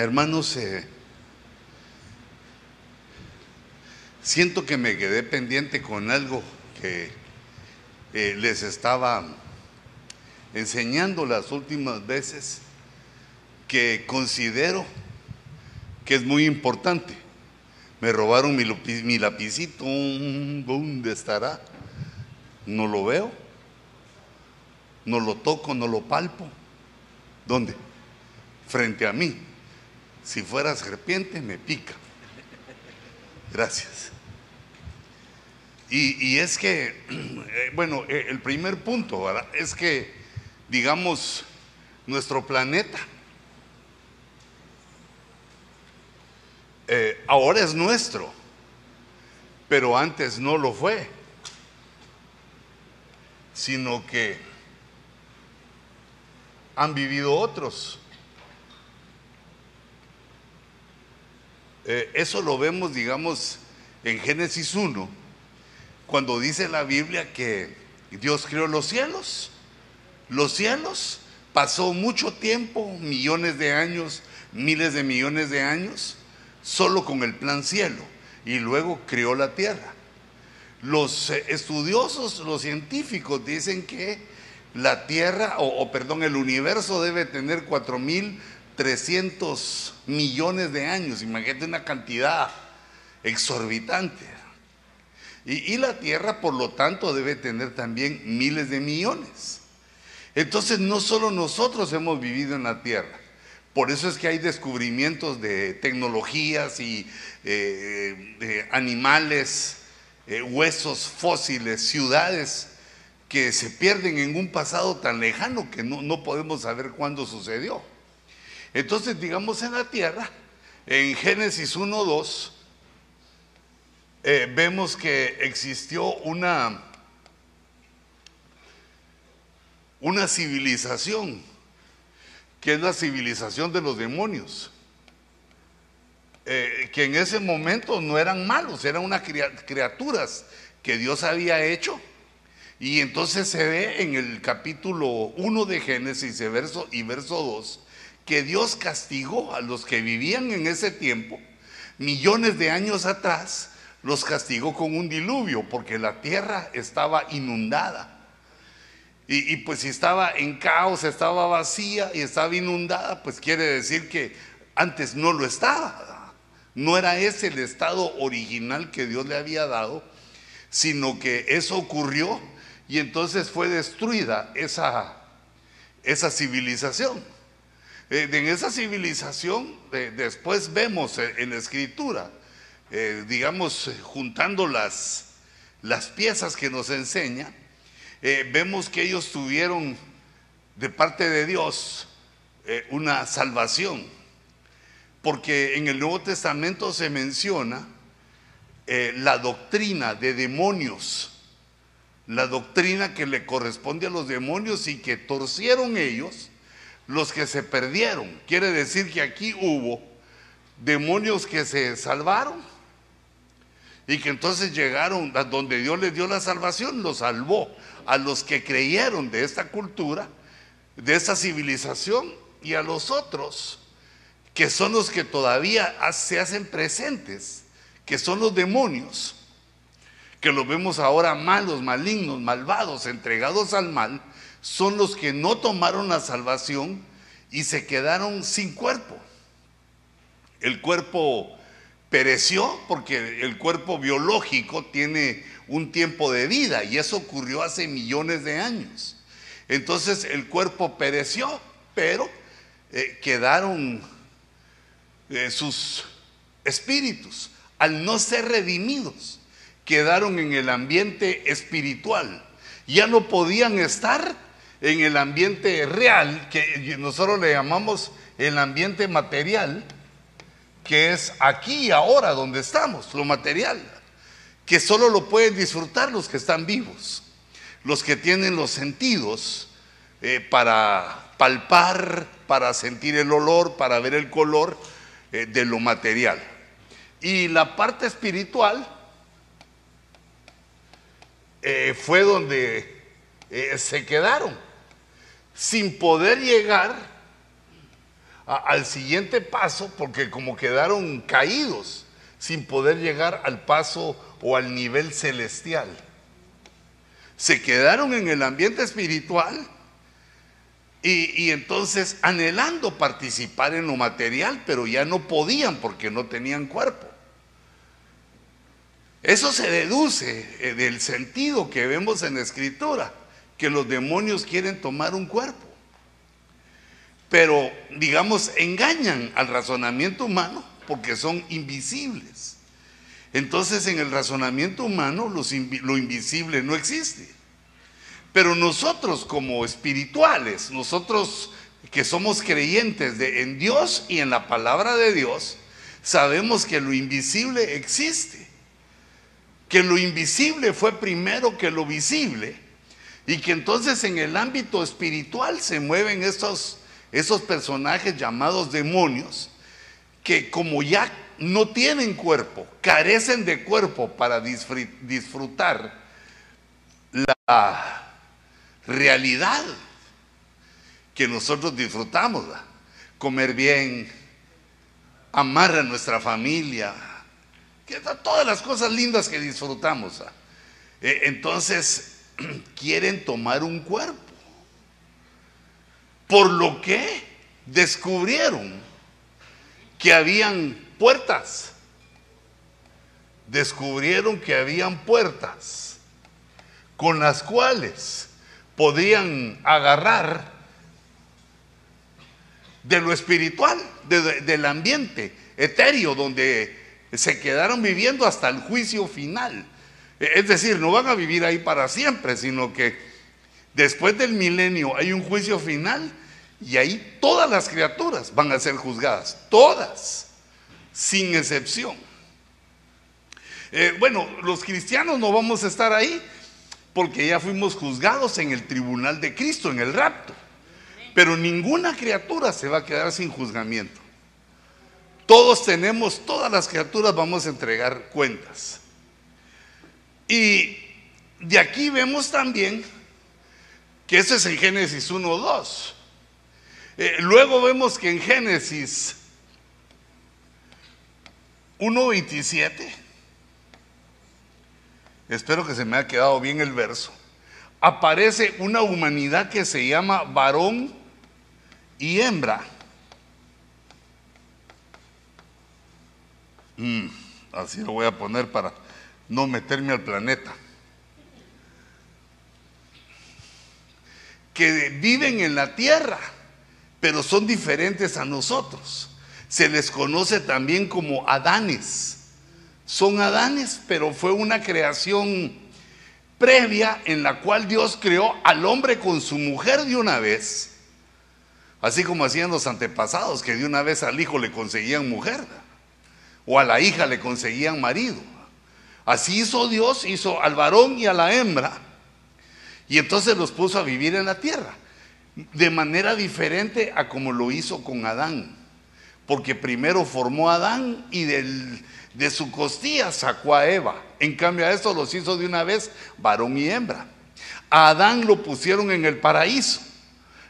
hermanos, eh, siento que me quedé pendiente con algo que eh, les estaba enseñando las últimas veces que considero que es muy importante. Me robaron mi, mi lapicito, ¿dónde estará? No lo veo, no lo toco, no lo palpo. ¿Dónde? Frente a mí. Si fuera serpiente, me pica. Gracias. Y, es que, eh, bueno, eh, el primer punto es que, digamos, nuestro planeta eh, ahora es nuestro, pero antes no lo fue, sino que han vivido otros. Eso lo vemos, digamos, en Génesis 1 cuando dice la Biblia que Dios creó los cielos. Los cielos pasó mucho tiempo, millones de años, miles de millones de años, solo con el plan cielo. Y luego creó la tierra. Los eh, estudiosos, los científicos dicen que la tierra, o, perdón, el universo debe tener 4.300 millones de años. Imagínate una cantidad exorbitante. Y, la Tierra, por lo tanto, debe tener también miles de millones. Entonces, no solo nosotros hemos vivido en la Tierra. Por eso es que hay descubrimientos de tecnologías y eh, animales, eh, huesos fósiles, ciudades que se pierden en un pasado tan lejano que no, no podemos saber cuándo sucedió. Entonces, digamos en la Tierra, en Génesis 1, 2, eh, vemos que existió una, una civilización, que es la civilización de los demonios, eh, que en ese momento no eran malos, eran unas criaturas que Dios había hecho. Y entonces se ve en el capítulo 1 de Génesis verso, y verso 2 que Dios castigó a los que vivían en ese tiempo, millones de años atrás, los castigó con un diluvio porque la tierra estaba inundada. Y, pues si estaba en caos, estaba vacía y estaba inundada, pues quiere decir que antes no lo estaba. No era ese el estado original que Dios le había dado, sino que eso ocurrió y entonces fue destruida esa, esa civilización. Eh, en esa civilización, eh, después vemos en la escritura, eh, digamos, eh, juntando las, las piezas que nos enseña, eh, vemos que ellos tuvieron de parte de Dios una salvación. Porque en el Nuevo Testamento se menciona la doctrina de demonios, la doctrina que le corresponde a los demonios y que torcieron ellos los que se perdieron. Quiere decir que aquí hubo demonios que se salvaron y que entonces llegaron a donde Dios les dio la salvación, los salvó a los que creyeron de esta cultura, de esta civilización y a los otros, que son los que todavía se hacen presentes, que son los demonios, que los vemos ahora malos, malignos, malvados, entregados al mal, son los que no tomaron la salvación y se quedaron sin cuerpo. El cuerpo pereció porque el cuerpo biológico tiene un tiempo de vida y eso ocurrió hace millones de años. Entonces el cuerpo pereció, pero eh, quedaron eh, sus espíritus, al no ser redimidos, quedaron en el ambiente espiritual. Ya no podían estar en el ambiente real, que nosotros le llamamos el ambiente material, que es aquí y ahora donde estamos, lo material, que solo lo pueden disfrutar los que están vivos, los que tienen los sentidos eh, para palpar, para sentir el olor, para ver el color eh, de lo material. Y la parte espiritual eh, fue donde se quedaron, sin poder llegar al siguiente paso porque como quedaron caídos sin poder llegar al paso o al nivel celestial. Se quedaron en el ambiente espiritual y, y, entonces anhelando participar en lo material, pero ya no podían porque no tenían cuerpo. Eso se deduce eh, del sentido que vemos en la escritura, que los demonios quieren tomar un cuerpo. Pero, digamos, engañan al razonamiento humano porque son invisibles. Entonces, en el razonamiento humano lo invisible no existe. Pero nosotros como espirituales, nosotros que somos creyentes de, en Dios y en la palabra de Dios, sabemos que lo invisible existe. Que lo invisible fue primero que lo visible. Y que entonces en el ámbito espiritual se mueven esos, esos personajes llamados demonios, que como ya no tienen cuerpo, carecen de cuerpo para disfrutar la realidad que nosotros disfrutamos. Comer bien, amar a nuestra familia, todas las cosas lindas que disfrutamos. Eh, entonces, quieren tomar un cuerpo. Por lo que descubrieron que habían puertas. Descubrieron que habían puertas con las cuales podían agarrar de lo espiritual, del ambiente etéreo donde se quedaron viviendo hasta el juicio final. Es decir, no van a vivir ahí para siempre, sino que después del milenio hay un juicio final y ahí todas las criaturas van a ser juzgadas, todas, sin excepción. Eh, bueno, los cristianos no vamos a estar ahí, porque ya fuimos juzgados en el tribunal de Cristo, en el rapto. Pero ninguna criatura se va a quedar sin juzgamiento. Todos tenemos, todas las criaturas vamos a entregar cuentas. Y de aquí vemos también que eso es en Génesis 1, 2. Eh, luego vemos que en Génesis 1.27 espero que se me haya quedado bien el verso, aparece una humanidad que se llama varón y hembra. Mm, así lo voy a poner para no meterme al planeta. Que viven en la tierra, pero son diferentes a nosotros. Se les conoce también como Adanes son Adanes, pero fue una creación previa en la cual Dios creó al hombre con su mujer de una vez, así como hacían los antepasados, que de una vez al hijo le conseguían mujer, o a la hija le conseguían marido. Así hizo Dios, hizo al varón y a la hembra, y entonces los puso a vivir en la tierra, de manera diferente a como lo hizo con Adán, porque primero formó a Adán y de su costilla sacó a Eva. En cambio a eso los hizo de una vez varón y hembra. A Adán lo pusieron en el paraíso.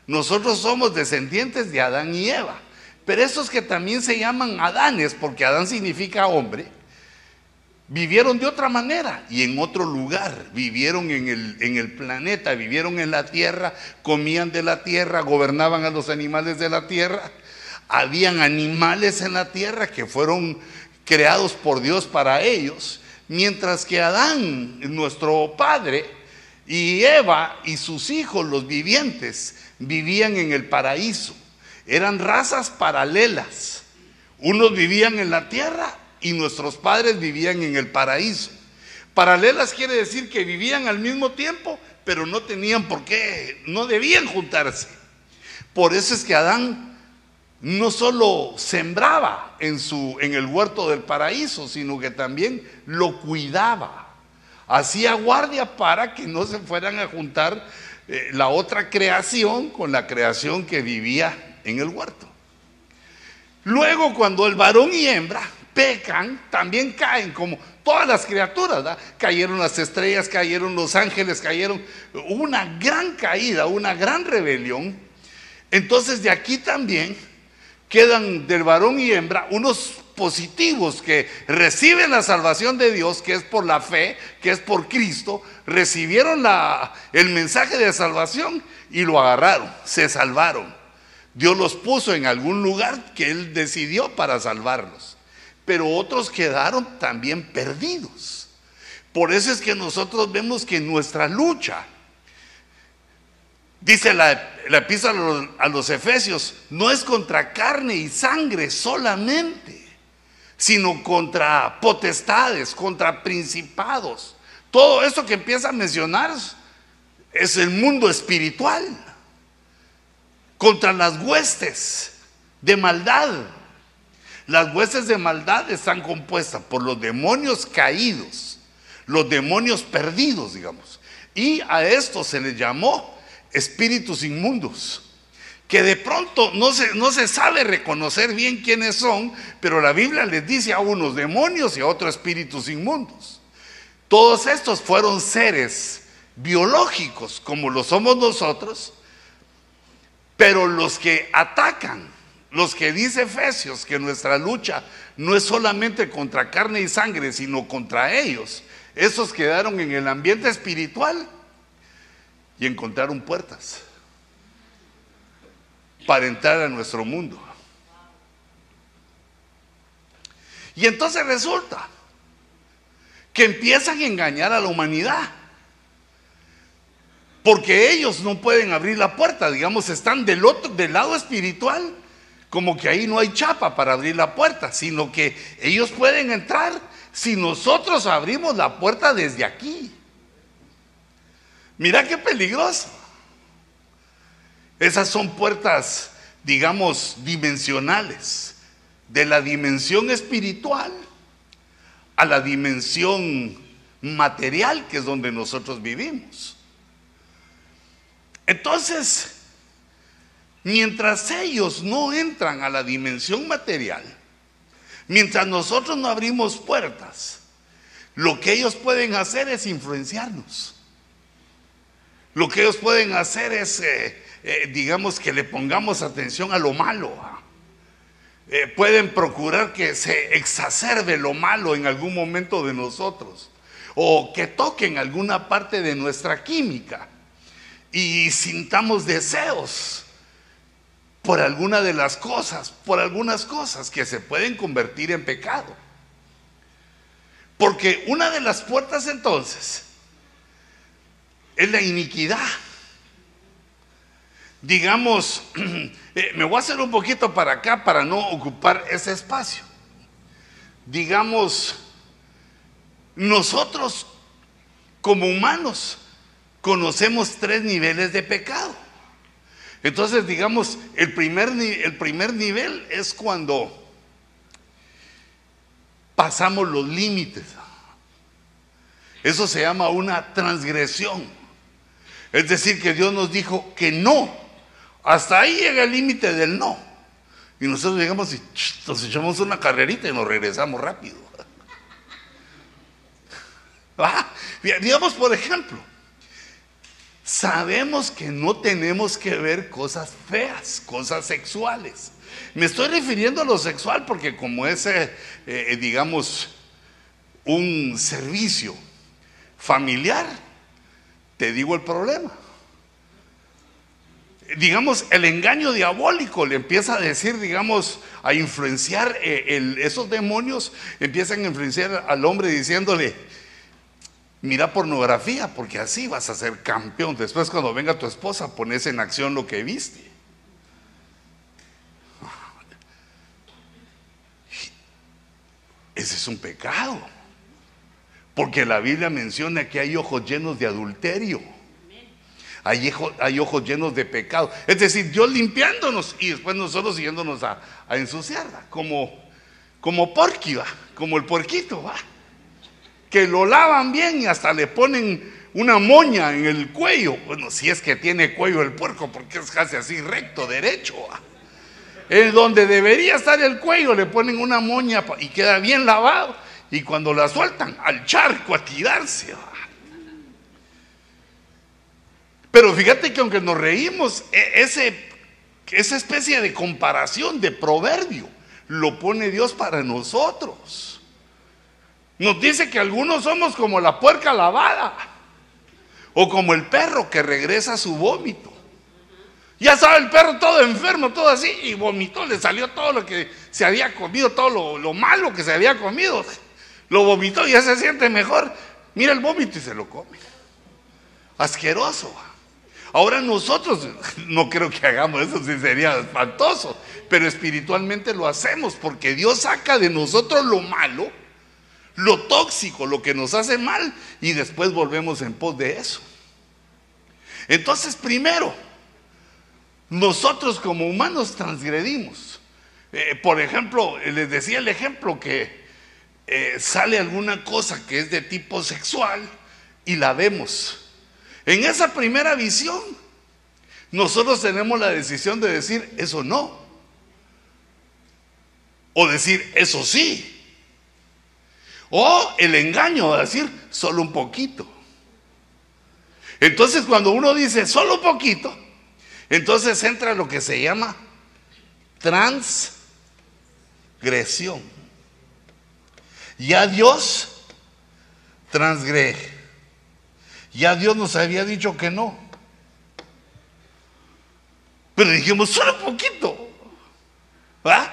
Nosotros somos descendientes de Adán y Eva. Pero esos que también se llaman Adanes, porque Adán significa hombre, vivieron de otra manera y en otro lugar. Vivieron en el, en el planeta, vivieron en la tierra, comían de la tierra, gobernaban a los animales de la tierra. Habían animales en la tierra que fueron creados por Dios para ellos, mientras que Adán, nuestro padre, y Eva y sus hijos, los vivientes, vivían en el paraíso. Eran razas paralelas. Unos vivían en la tierra y nuestros padres vivían en el paraíso. Paralelas quiere decir que vivían al mismo tiempo, pero no tenían por qué, no debían juntarse. Por eso es que Adán no solo sembraba en, su, en el huerto del paraíso, sino que también lo cuidaba. Hacía guardia para que no se fueran a juntar eh, la otra creación con la creación que vivía en el huerto. Luego, cuando el varón y hembra pecan, también caen como todas las criaturas. Cayeron las estrellas, cayeron los ángeles, cayeron una gran caída, una gran rebelión. Entonces, de aquí también quedan del varón y hembra unos positivos que reciben la salvación de Dios, que es por la fe, que es por Cristo, recibieron el mensaje de salvación y lo agarraron, se salvaron. Dios los puso en algún lugar que Él decidió para salvarlos. Pero otros quedaron también perdidos. Por eso es que nosotros vemos que nuestra lucha, dice la, la epístola a los Efesios, no es contra carne y sangre solamente, sino contra potestades, contra principados. Todo eso que empieza a mencionar es el mundo espiritual, contra las huestes de maldad. Las huestes de maldad están compuestas por los demonios caídos los demonios perdidos, digamos. Y a estos se les llamó espíritus inmundos, que de pronto no se, no se sabe reconocer bien quiénes son, pero la Biblia les dice a unos demonios y a otros espíritus inmundos. Todos estos fueron seres biológicos, como lo somos nosotros, pero los que atacan, los que dice Efesios que nuestra lucha no es solamente contra carne y sangre, sino contra ellos, esos quedaron en el ambiente espiritual y encontraron puertas para entrar a nuestro mundo. Y entonces resulta que empiezan a engañar a la humanidad. Porque ellos no pueden abrir la puerta, digamos, están del otro del lado espiritual, como que ahí no hay chapa para abrir la puerta, sino que ellos pueden entrar si nosotros abrimos la puerta desde aquí. Mira qué peligroso. Esas son puertas, digamos, dimensionales, de la dimensión espiritual a la dimensión material, que es donde nosotros vivimos. Entonces, mientras ellos no entran a la dimensión material, Mientras nosotros no abrimos puertas, lo que ellos pueden hacer es influenciarnos. Lo que ellos pueden hacer es, eh, eh, digamos, que le pongamos atención a lo malo. Eh, pueden procurar que se exacerbe lo malo en algún momento de nosotros. O que toquen alguna parte de nuestra química y sintamos deseos por alguna de las cosas, por algunas cosas que se pueden convertir en pecado. Porque una de las puertas entonces es la iniquidad. Digamos, eh, me voy a hacer un poquito para acá para no ocupar ese espacio. Digamos, nosotros como humanos conocemos tres niveles de pecado. Entonces, digamos, el primer, el primer nivel es cuando pasamos los límites. Eso se llama una transgresión. Es decir, que Dios nos dijo que no. Hasta ahí llega el límite del no. Y nosotros llegamos y nos echamos una carrerita y nos regresamos rápido. Ah, digamos, por ejemplo, sabemos que no tenemos que ver cosas feas, cosas sexuales. Me estoy refiriendo a lo sexual porque como es, eh, eh, digamos, un servicio familiar, te digo el problema. Digamos, el engaño diabólico le empieza a decir, digamos, a influenciar, eh, esos demonios empiezan a influenciar al hombre diciéndole, Mira pornografía, porque así vas a ser campeón. Después cuando venga tu esposa, pones en acción lo que viste. Ese es un pecado. Porque la Biblia menciona que hay ojos llenos de adulterio. Hay, ojos llenos de pecado. Es decir, Dios limpiándonos y después nosotros siguiéndonos a, a ensuciarla. Como, como porqui, como el puerquito. ¿va? Que lo lavan bien y hasta le ponen una moña en el cuello. Bueno, si es que tiene cuello el puerco, porque es casi así recto, derecho. Es donde debería estar el cuello, le ponen una moña y queda bien lavado. Y cuando la sueltan, al charco a tirarse. Pero fíjate que aunque nos reímos, e, ese, esa especie de comparación, de proverbio, lo pone Dios para nosotros. Nos dice que algunos somos como la puerca lavada o como el perro que regresa a su vómito. Ya sabe el perro todo enfermo, todo así, y vomitó, le salió todo lo que se había comido, todo lo, lo malo que se había comido. Lo vomitó y ya se siente mejor. Mira el vómito y se lo come. Asqueroso. Ahora nosotros, no creo que hagamos eso, si sería espantoso, pero espiritualmente lo hacemos porque Dios saca de nosotros lo malo, lo tóxico, lo que nos hace mal y después volvemos en pos de eso. Entonces, primero, nosotros como humanos transgredimos. Eh, por ejemplo, les decía el ejemplo que eh, sale alguna cosa que es de tipo sexual y la vemos en esa primera visión, nosotros tenemos la decisión de decir eso no. O decir eso sí. O el engaño de decir solo un poquito. Entonces cuando uno dice solo un poquito, entonces entra lo que se llama transgresión. Ya Dios transgrede. Ya Dios nos había dicho que no. Pero dijimos, solo un poquito. ¿Va?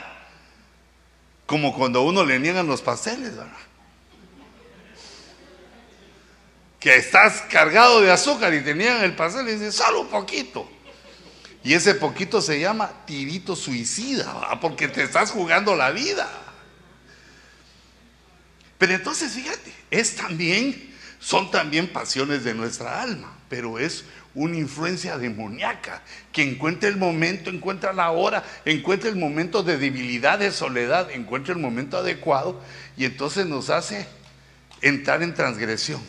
Como cuando a uno le niegan los pasteles, ¿verdad? Que estás cargado de azúcar y te niegan el pastel y dices, solo un poquito. Y ese poquito se llama tirito suicida, porque te estás jugando la vida. Pero entonces, fíjate, es también son también pasiones de nuestra alma, pero es una influencia demoníaca que encuentra el momento, encuentra la hora, encuentra el momento de debilidad, de soledad, encuentra el momento adecuado y entonces nos hace entrar en transgresión.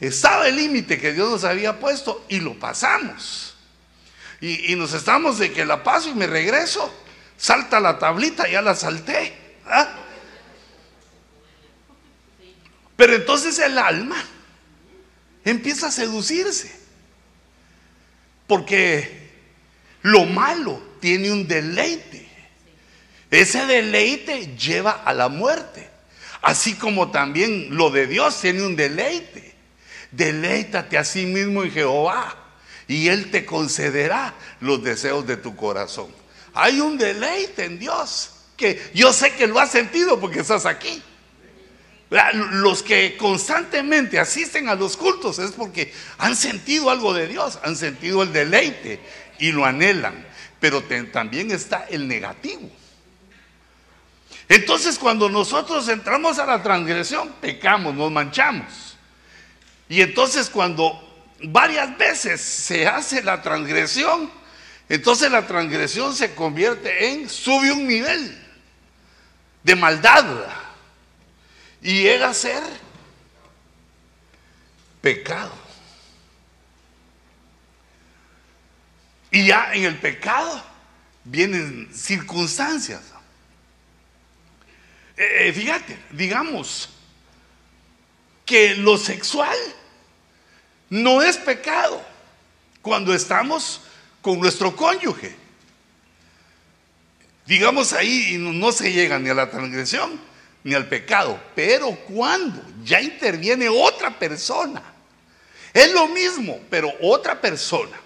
Estaba el límite que Dios nos había puesto y lo pasamos. Y, nos estamos de que la paso y me regreso. Salta la tablita, ya la salté. Pero entonces el alma empieza a seducirse. Porque lo malo tiene un deleite. Ese deleite lleva a la muerte. Así como también lo de Dios tiene un deleite. Deleítate a sí mismo en Jehová y Él te concederá los deseos de tu corazón. Hay un deleite en Dios que yo sé que lo has sentido porque estás aquí. Los que constantemente asisten a los cultos es porque han sentido algo de Dios, han sentido el deleite y lo anhelan. Pero también está el negativo. Entonces cuando nosotros entramos a la transgresión, pecamos, nos manchamos. Y entonces cuando varias veces se hace la transgresión, entonces la transgresión se convierte en, sube un nivel de maldad y llega a ser pecado. Y ya en el pecado vienen circunstancias. Eh, eh, fíjate, digamos que lo sexual no es pecado cuando estamos con nuestro cónyuge. Digamos ahí no se llega ni a la transgresión, ni al pecado. Pero cuando ya interviene otra persona, es lo mismo, pero otra persona.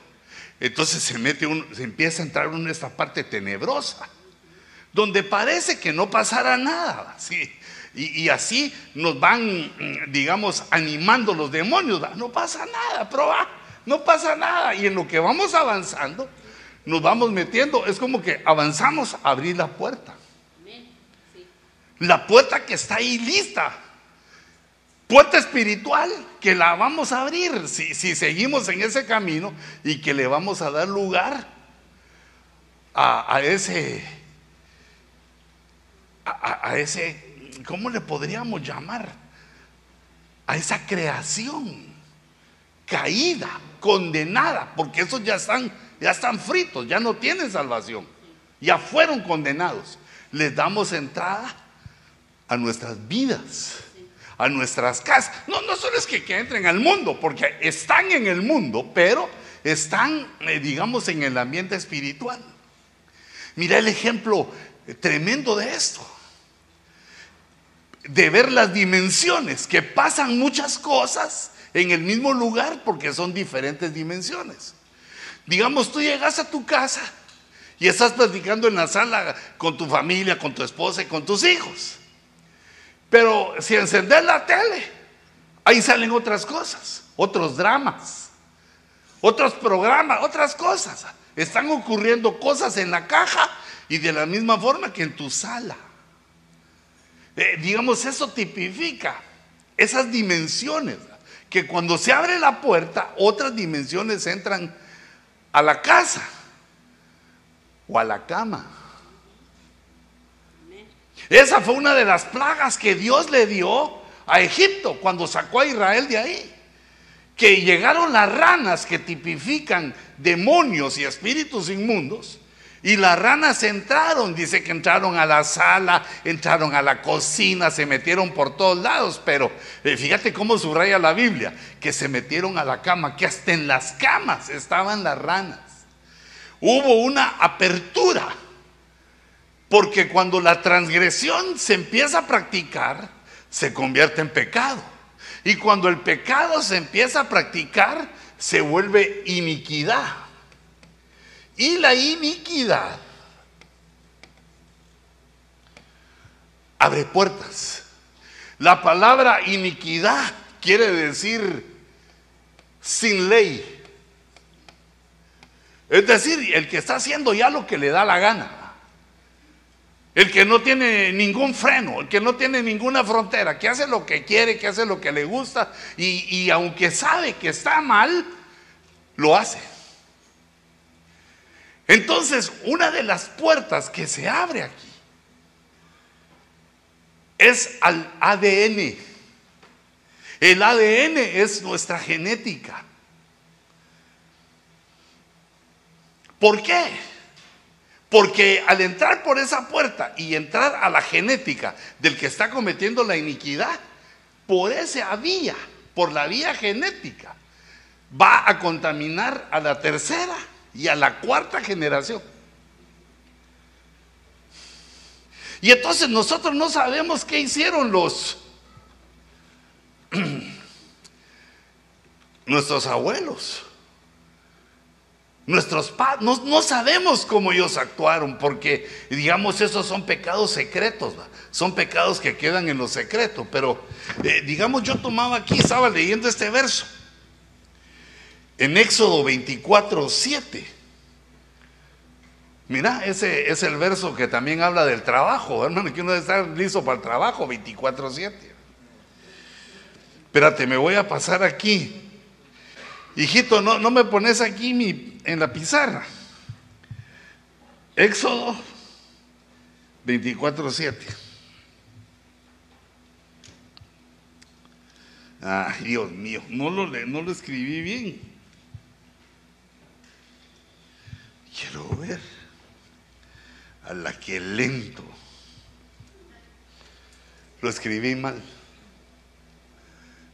Entonces se mete se empieza a entrar en esta parte tenebrosa, donde parece que no pasará nada. ¿sí? Y, así nos van, digamos, animando los demonios. No pasa nada, proba, no pasa nada. Y en lo que vamos avanzando, nos vamos metiendo, es como que avanzamos a abrir la puerta. La puerta que está ahí lista. Puerta espiritual que la vamos a abrir si, seguimos en ese camino y que le vamos a dar lugar a, ese, a, ese, ¿cómo le podríamos llamar? A esa creación caída, condenada, porque esos ya están, ya están fritos, ya no tienen salvación, ya fueron condenados. Les damos entrada a nuestras vidas, a nuestras casas. No, no solo es que, que entren al mundo, porque están en el mundo, pero están, eh, digamos, en el ambiente espiritual. Mira el ejemplo tremendo de esto. De ver las dimensiones, que pasan muchas cosas en el mismo lugar porque son diferentes dimensiones. Digamos, tú llegas a tu casa y estás platicando en la sala con tu familia, con tu esposa y con tus hijos. Pero si encendes la tele, ahí salen otras cosas, otros dramas, otros programas, otras cosas. Están ocurriendo cosas en la caja y de la misma forma que en tu sala. Eh, digamos, eso tipifica esas dimensiones, que cuando se abre la puerta, otras dimensiones entran a la casa o a la cama. Esa fue una de las plagas que Dios le dio a Egipto cuando sacó a Israel de ahí. Que llegaron las ranas que tipifican demonios y espíritus inmundos y las ranas entraron, dice que entraron a la sala, entraron a la cocina, se metieron por todos lados, pero eh, fíjate cómo subraya la Biblia, que se metieron a la cama, que hasta en las camas estaban las ranas. Hubo una apertura, porque cuando la transgresión se empieza a practicar, se convierte en pecado. Y cuando el pecado se empieza a practicar, se vuelve iniquidad. Y la iniquidad abre puertas. La palabra iniquidad quiere decir sin ley. Es decir, el que está haciendo ya lo que le da la gana. El que no tiene ningún freno, el que no tiene ninguna frontera, que hace lo que quiere, que hace lo que le gusta y, aunque sabe que está mal, lo hace. Entonces, una de las puertas que se abre aquí es al ADN. El ADN es nuestra genética. ¿Por qué? Porque al entrar por esa puerta y entrar a la genética del que está cometiendo la iniquidad, por esa vía, por la vía genética, va a contaminar a la tercera y a la cuarta generación. Y entonces nosotros no sabemos qué hicieron los nuestros abuelos. Nuestros padres, no, sabemos cómo ellos actuaron, porque digamos, esos son pecados secretos, son pecados que quedan en lo secreto. Pero eh, digamos, yo tomaba aquí, estaba leyendo este verso, en Éxodo 24, 7. Mira, ese es el verso que también habla del trabajo, hermano, que uno debe estar listo para el trabajo 24-7. Espérate, me voy a pasar aquí. Hijito, no, no me pones aquí mi, en la pizarra. Éxodo 24-7. Ay, Dios mío, no lo, no lo escribí bien. Quiero ver a la que lento. Lo escribí mal.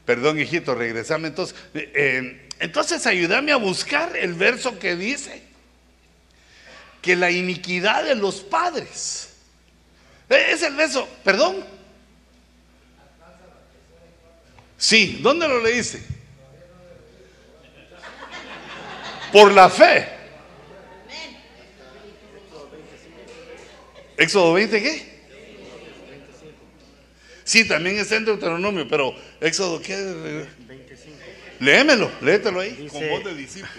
Perdón, hijito, regresame. Entonces, eh, entonces ayúdame a buscar el verso que dice que la iniquidad de los padres. Eh, es el verso, perdón. Sí, ¿dónde lo leíste? Por la fe. Éxodo 20, ¿qué? Sí, también está en Deuteronomio, pero Éxodo, ¿qué? 25. Léemelo, léetelo ahí, con voz de discípulo.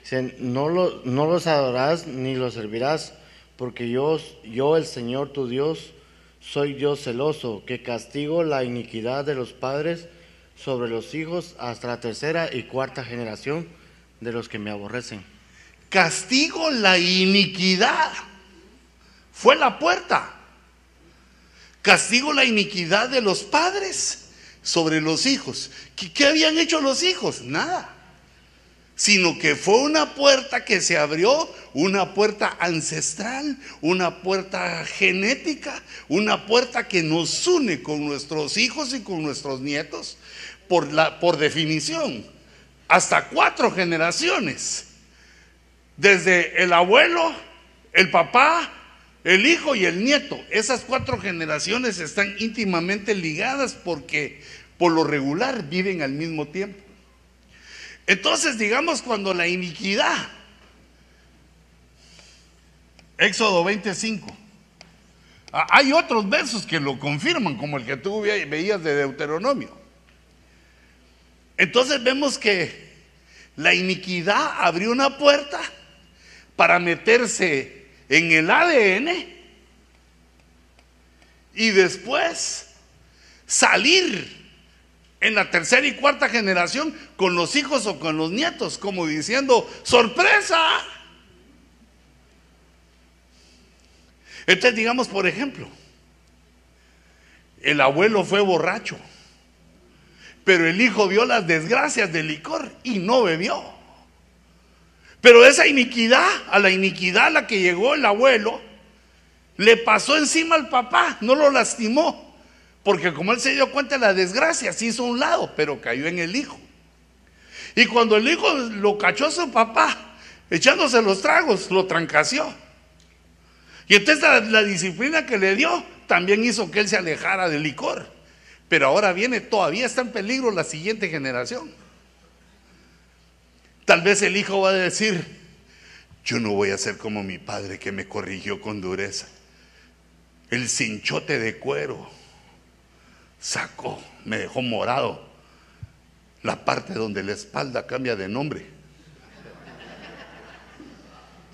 Dice, no, lo, no los adorarás ni los servirás, porque yo, yo, el Señor tu Dios, soy yo celoso, que castigo la iniquidad de los padres sobre los hijos hasta la tercera y cuarta generación de los que me aborrecen. Castigo la iniquidad fue la puerta. Castigo la iniquidad de los padres sobre los hijos. ¿Qué, habían hecho los hijos? Nada. Sino que fue una puerta que se abrió, una puerta ancestral, una puerta genética, una puerta que nos une con nuestros hijos y con nuestros nietos. Por, la, por definición, hasta cuatro generaciones. Desde el abuelo, el papá, el hijo y el nieto. Esas cuatro generaciones están íntimamente ligadas porque por lo regular viven al mismo tiempo. Entonces, digamos, cuando la iniquidad, Éxodo 25, ah, hay otros versos que lo confirman, como el que tú veías de Deuteronomio. Entonces vemos que la iniquidad abrió una puerta para meterse en el ADN y después salir en la tercera y cuarta generación con los hijos o con los nietos, como diciendo, sorpresa. Entonces digamos, por ejemplo, el abuelo fue borracho, pero el hijo vio las desgracias del licor y no bebió. Pero esa iniquidad, a la iniquidad a la que llegó el abuelo, le pasó encima al papá, no lo lastimó. Porque como él se dio cuenta de la desgracia, se hizo a un lado, pero cayó en el hijo. Y cuando el hijo lo cachó a su papá, echándose los tragos, lo trancació. Y entonces la, la, disciplina que le dio también hizo que él se alejara del licor. Pero ahora viene, todavía está en peligro la siguiente generación. Tal vez el hijo va a decir, yo no voy a ser como mi padre que me corrigió con dureza. El cinchote de cuero sacó, me dejó morado. La parte donde la espalda cambia de nombre.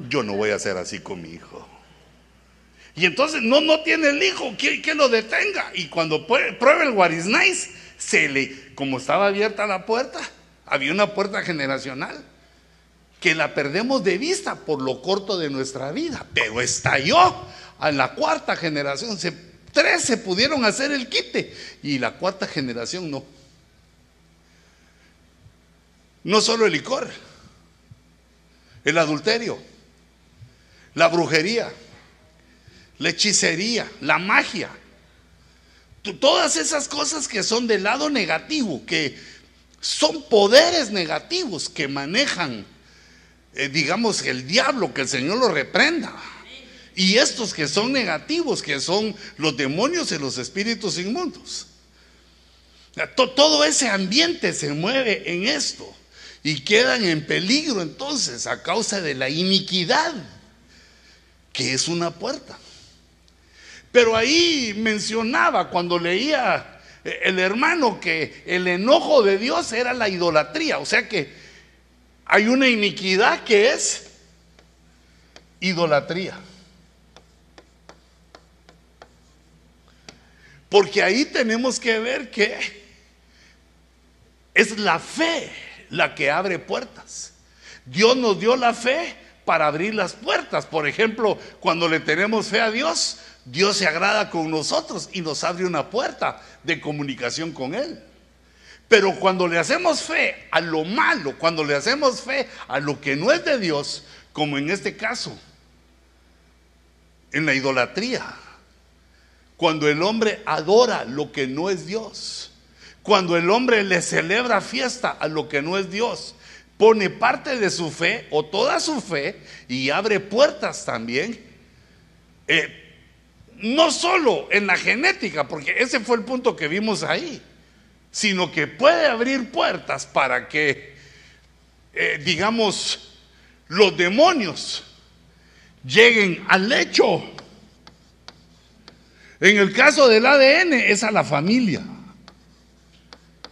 Yo no voy a ser así con mi hijo. Y entonces no, no tiene el hijo, que, lo detenga. Y cuando pruebe el what se le, como estaba abierta la puerta, había una puerta generacional que la perdemos de vista por lo corto de nuestra vida, pero estalló a la cuarta generación. Se, tres se pudieron hacer el quite y la cuarta generación no. No solo el licor, el adulterio, la brujería, la hechicería, la magia, todas esas cosas que son del lado negativo, que son poderes negativos que manejan, eh, digamos, el diablo, que el Señor lo reprenda. Y estos que son negativos, que son los demonios y los espíritus inmundos. Todo ese ambiente se mueve en esto y quedan en peligro entonces a causa de la iniquidad, que es una puerta. Pero ahí mencionaba cuando leía el hermano que el enojo de Dios era la idolatría. O sea que hay una iniquidad que es idolatría. Porque ahí tenemos que ver que es la fe la que abre puertas. Dios nos dio la fe para abrir las puertas. Por ejemplo, cuando le tenemos fe a Dios, Dios se agrada con nosotros y nos abre una puerta de comunicación con Él. Pero cuando le hacemos fe a lo malo, cuando le hacemos fe a lo que no es de Dios, como en este caso, en la idolatría, cuando el hombre adora lo que no es Dios, cuando el hombre le celebra fiesta a lo que no es Dios, pone parte de su fe o toda su fe y abre puertas también. Eh, no solo en la genética, porque ese fue el punto que vimos ahí, sino que puede abrir puertas para que, eh, digamos, los demonios lleguen al lecho. En el caso del ADN es a la familia.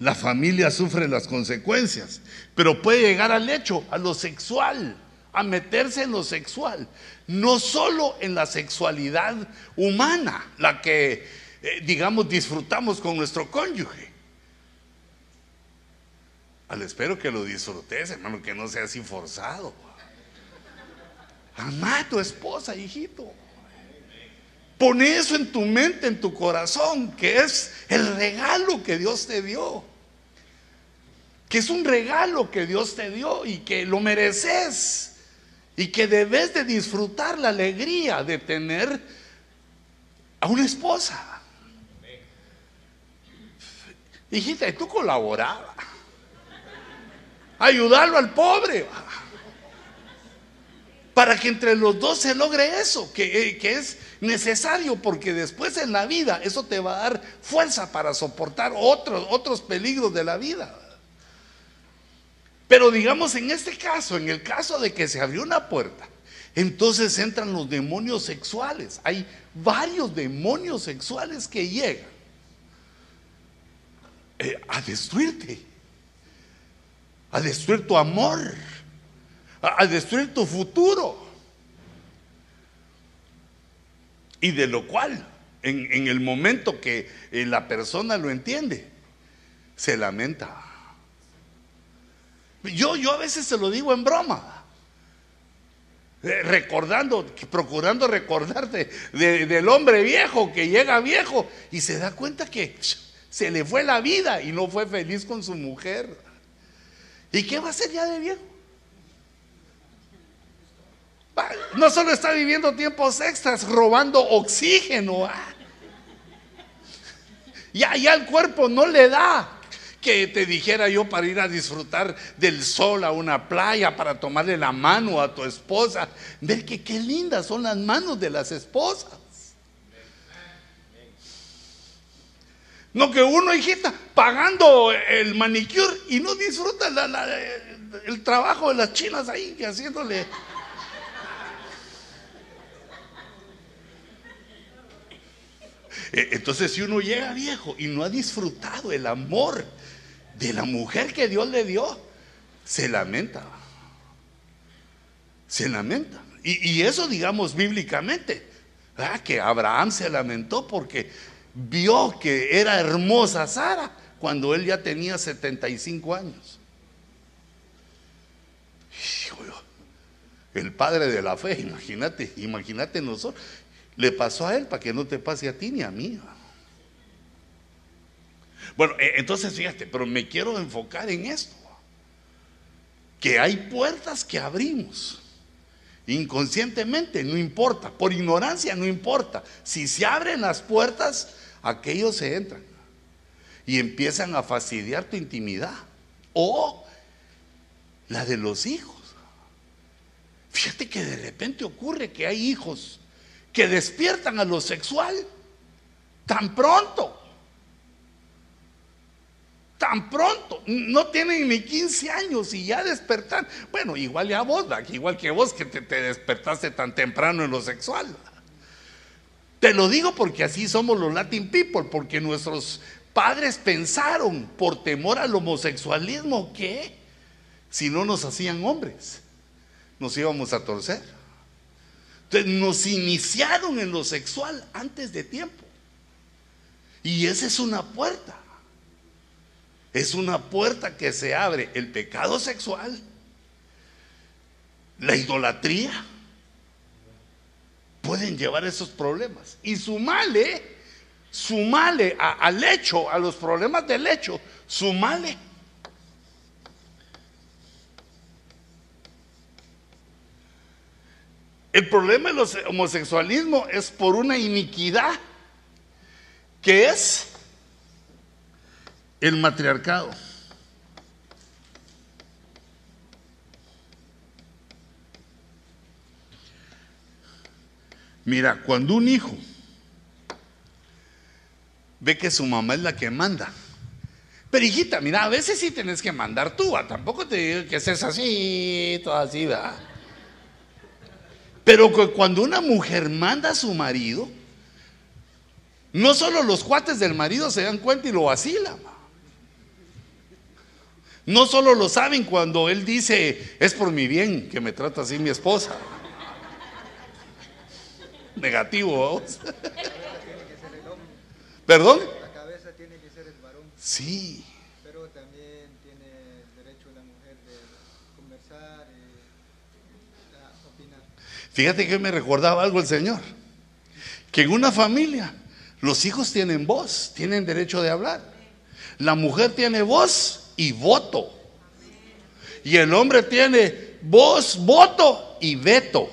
La familia sufre las consecuencias, pero puede llegar al lecho, a lo sexual, a meterse en lo sexual no solo en la sexualidad humana, la que, eh, digamos, disfrutamos con nuestro cónyuge. Al espero que lo disfrutes, hermano, que no sea así forzado. Amá a tu esposa, hijito. Pone eso en tu mente, en tu corazón, que es el regalo que Dios te dio. Que es un regalo que Dios te dio y que lo mereces y que debes de disfrutar la alegría de tener a una esposa. Hijita, y tú colaborabas. ayudarlo al pobre. Para que entre los dos se logre eso, que, eh, que, es necesario, porque después en la vida eso te va a dar fuerza para soportar otros, otros peligros de la vida. Pero digamos en este caso, en el caso de que se abrió una puerta, entonces entran los demonios sexuales. Hay varios demonios sexuales que llegan eh, a destruirte, a destruir tu amor, a, destruir tu futuro. Y de lo cual, en, el momento que eh, la persona lo entiende, se lamenta. Yo, yo a veces se lo digo en broma. Eh, recordando, procurando recordarte del hombre viejo que llega viejo y se da cuenta que se le fue la vida y no fue feliz con su mujer. ¿Y qué va a hacer ya de viejo? No solo está viviendo tiempos extras, robando oxígeno. Ah. Ya, ya el cuerpo no le da que te dijera yo para ir a disfrutar del sol a una playa, para tomarle la mano a tu esposa. Ver que qué lindas son las manos de las esposas. No que uno, hijita, pagando el manicure y no disfruta el trabajo de las chinas ahí, haciéndole... E, entonces, si uno llega viejo y no ha disfrutado el amor de la mujer que Dios le dio, se lamenta. Se lamenta. Y, eso, digamos, bíblicamente, que Abraham se lamentó porque vio que era hermosa Sara cuando él ya tenía 75 años. El padre de la fe, imagínate, imagínate nosotros. Le pasó a él para que no te pase a ti ni a mí. Bueno, eh, entonces fíjate, pero me quiero enfocar en esto. Que hay puertas que abrimos. Inconscientemente, no importa. Por ignorancia, no importa. Si se abren las puertas, aquellos se entran. Y empiezan a fastidiar tu intimidad. O la de los hijos. Fíjate que de repente ocurre que hay hijos que despiertan a lo sexual tan pronto tan pronto, no tienen ni 15 años y ya despertan. Bueno, igual ya vos, igual que vos que te, despertaste tan temprano en lo sexual. Te lo digo porque así somos los Latin people, porque nuestros padres pensaron por temor al homosexualismo que si no nos hacían hombres, nos íbamos a torcer. Entonces nos iniciaron en lo sexual antes de tiempo. Y esa es una puerta. Es una puerta que se abre el pecado sexual, la idolatría. Pueden llevar esos problemas. Y sumale, sumale al hecho, a los problemas del hecho, sumale. El problema del homosexualismo es por una iniquidad que es el matriarcado. Mira, cuando un hijo ve que su mamá es la que manda, pero hijita, mira, a veces sí tienes que mandar tú, tampoco te digo que seas así, todo así, ¿verdad? Pero cuando una mujer manda a su marido, no solo los cuates del marido se dan cuenta y lo vacilan. No solo lo saben cuando él dice, es por mi bien que me trata así mi esposa. Negativo, ¿Perdón? La cabeza tiene que ser el varón. Sí. Pero también tiene derecho la mujer de conversar y opinar. Fíjate que me recordaba algo el Señor. Que en una familia los hijos tienen voz, tienen derecho de hablar. La mujer tiene voz y voto. Y el hombre tiene voz, voto y veto.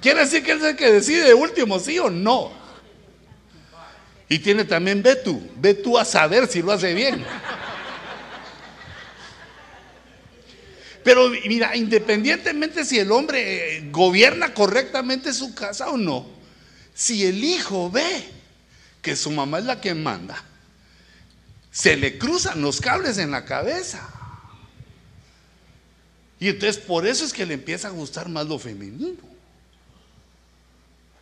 Quiere decir que es el que decide último, sí o no. Y tiene también veto. Ve tú a saber si lo hace bien. Pero mira, independientemente si el hombre eh, gobierna correctamente su casa o no, si el hijo ve que su mamá es la que manda, se le cruzan los cables en la cabeza. Y entonces por eso es que le empieza a gustar más lo femenino.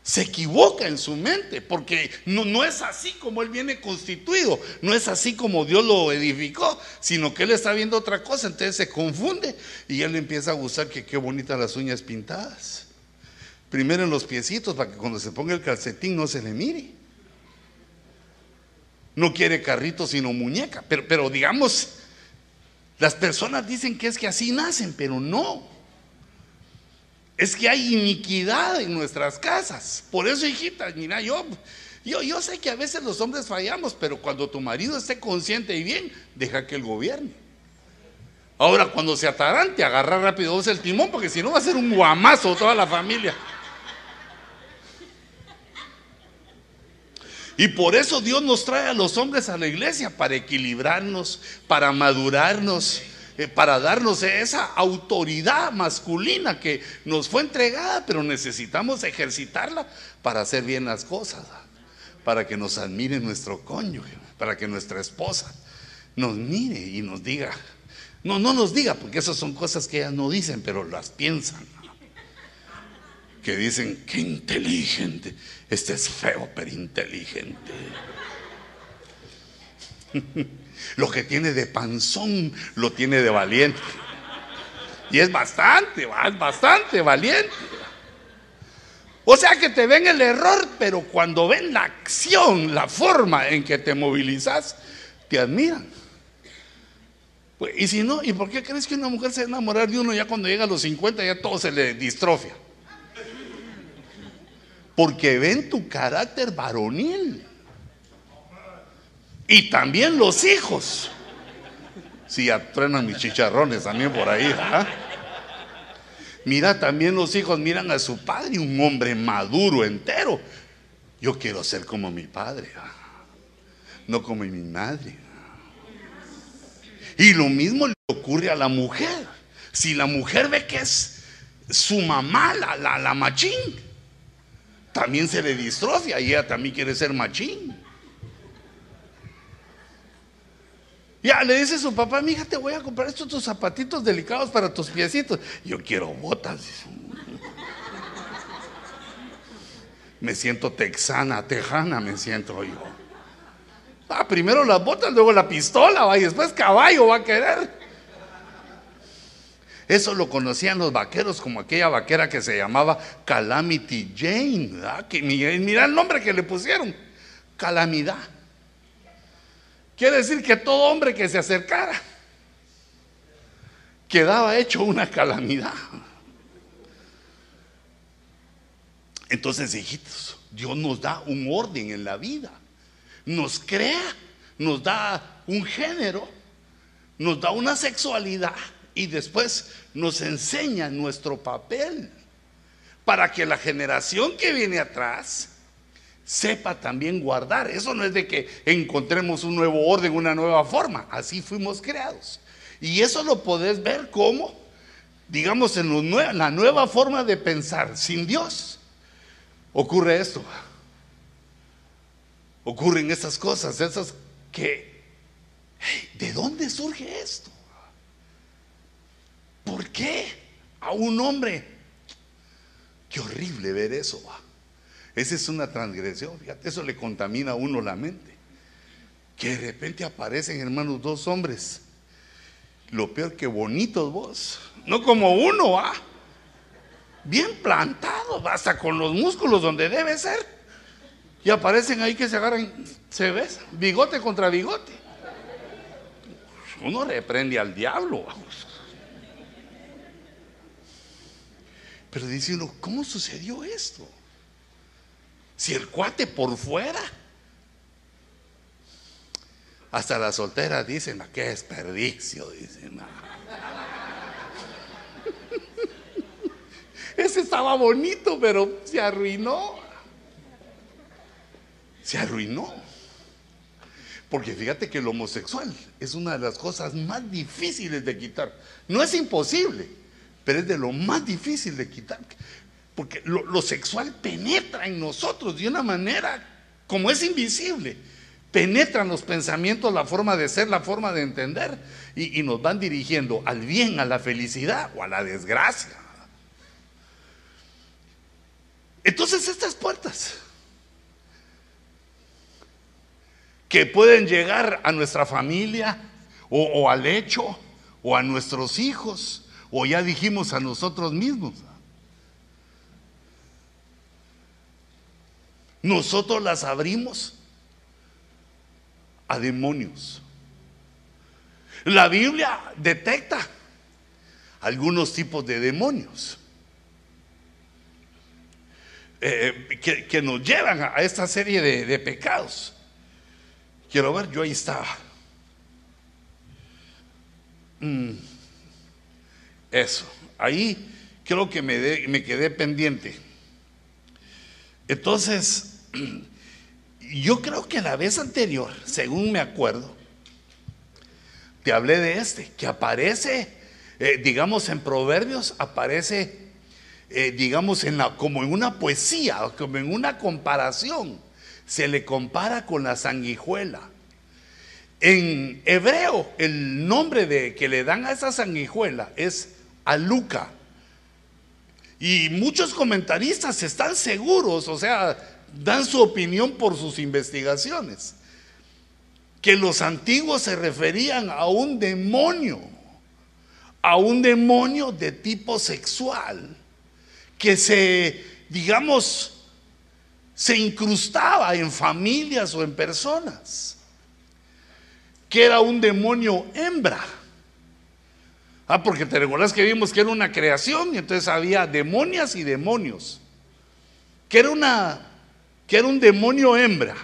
Se equivoca en su mente, porque no, no, es así como él viene constituido, no es así como Dios lo edificó, sino que él está viendo otra cosa, entonces se confunde y él le empieza a gustar que qué bonitas las uñas pintadas. Primero en los piecitos, para que cuando se ponga el calcetín no se le mire. No quiere carrito sino muñeca, pero, pero digamos, las personas dicen que es que así nacen, pero no. Es que hay iniquidad en nuestras casas. Por eso, hijita, mira, yo, yo, sé que a veces los hombres fallamos, pero cuando tu marido esté consciente y bien, deja que él gobierne. Ahora, cuando se atarante, agarra rápido el timón, porque si no va a ser un guamazo toda la familia. Y por eso Dios nos trae a los hombres a la iglesia, para equilibrarnos, para madurarnos, eh, para darnos esa autoridad masculina que nos fue entregada, pero necesitamos ejercitarla para hacer bien las cosas, para que nos admire nuestro cónyuge, para que nuestra esposa nos mire y nos diga, no, no nos diga, porque esas son cosas que ellas no dicen, pero las piensan que dicen, qué inteligente. Este es feo, pero inteligente. Lo que tiene de panzón, lo tiene de valiente. Y es bastante, es bastante valiente. O sea que te ven el error, pero cuando ven la acción, la forma en que te movilizas, te admiran. Pues, y si no, ¿y por qué crees que una mujer se va a enamorar de uno ya cuando llega a los 50 ya todo se le distrofia? Porque ven tu carácter varonil. Y también los hijos. Si sí, mis chicharrones también por ahí. Mira, también los hijos miran a su padre, un hombre maduro, entero. Yo quiero ser como mi padre, no como mi madre. Y lo mismo le ocurre a la mujer. Si la mujer ve que es su mamá, la, la, la machín, también se le distrofia y ella también quiere ser machín. Ya le dice su papá, mija, te voy a comprar estos tus zapatitos delicados para tus piecitos. Yo quiero botas. Me siento texana, tejana, me siento yo. Ah, primero las botas, luego la pistola, y después caballo va a querer. Eso lo conocían los vaqueros como aquella vaquera que se llamaba Calamity Jane. Que, mira el nombre que le pusieron. Calamidad. Quiere decir que todo hombre que se acercara quedaba hecho una calamidad. Entonces, hijitos, Dios nos da un orden en la vida. Nos crea, nos da un género, nos da una sexualidad y después nos enseña nuestro papel para que la generación que viene atrás sepa también guardar. Eso no es de que encontremos un nuevo orden, una nueva forma. Así fuimos creados. Y eso lo podés ver como, digamos, en la nueva forma de pensar. Sin Dios ocurre esto. Ocurren esas cosas, esas que... ¿De dónde surge esto? ¿Por qué? A un hombre. Qué horrible ver eso. Esa es una transgresión, fíjate, eso le contamina a uno la mente. Que de repente aparecen, hermanos, dos hombres. Lo peor que bonitos vos. No como uno, va. Bien plantados, hasta con los músculos donde debe ser. Y aparecen ahí que se agarran, se besan, bigote contra bigote. Uno reprende al diablo, vamos. Pero dice ¿cómo sucedió esto? Si el cuate por fuera. Hasta las solteras dicen, ¿a qué desperdicio? Dicen. Ese estaba bonito, pero se arruinó. Se arruinó. Porque fíjate que el homosexual es una de las cosas más difíciles de quitar. No es imposible, pero es de lo más difícil de quitar. Porque lo, sexual penetra en nosotros de una manera como es invisible. Penetran los pensamientos, la forma de ser, la forma de entender y, nos van dirigiendo al bien, a la felicidad o a la desgracia. Entonces estas puertas que pueden llegar a nuestra familia o al hecho o a nuestros hijos o ya dijimos a nosotros mismos. Nosotros las abrimos a demonios. La Biblia detecta algunos tipos de demonios eh, que, que nos llevan a esta serie de, de pecados. Quiero ver, yo ahí estaba. Mm, Eso, ahí creo que me, me quedé pendiente. Entonces, yo creo que la vez anterior, según me acuerdo, te hablé de este, que aparece, eh, digamos, en Proverbios, aparece, eh, digamos, en la, como en una poesía, como en una comparación. Se le compara con la sanguijuela. En hebreo, el nombre de, que le dan a esa sanguijuela es aluca. Y muchos comentaristas están seguros, o sea, dan su opinión por sus investigaciones, que los antiguos se referían a un demonio, a un demonio de tipo sexual, que se, digamos, se incrustaba en familias o en personas, que era un demonio hembra. Ah, porque te recuerdas que vimos que era una creación y entonces había demonias y demonios. Que era una que era un demonio hembra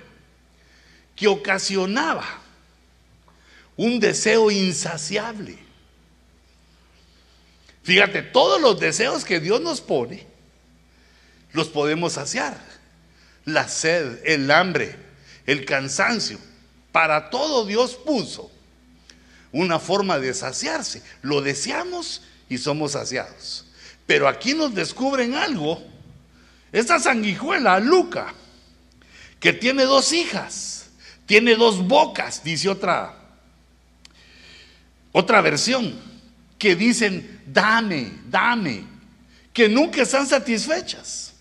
que ocasionaba un deseo insaciable. Fíjate, todos los deseos que Dios nos pone los podemos saciar. La sed, el hambre, el cansancio, para todo Dios puso una forma de saciarse. Lo deseamos y somos saciados. Pero aquí nos descubren algo. Esta sanguijuela, Luca, que tiene dos hijas, tiene dos bocas, dice otra, otra versión, que dicen, dame, dame, que nunca están satisfechas.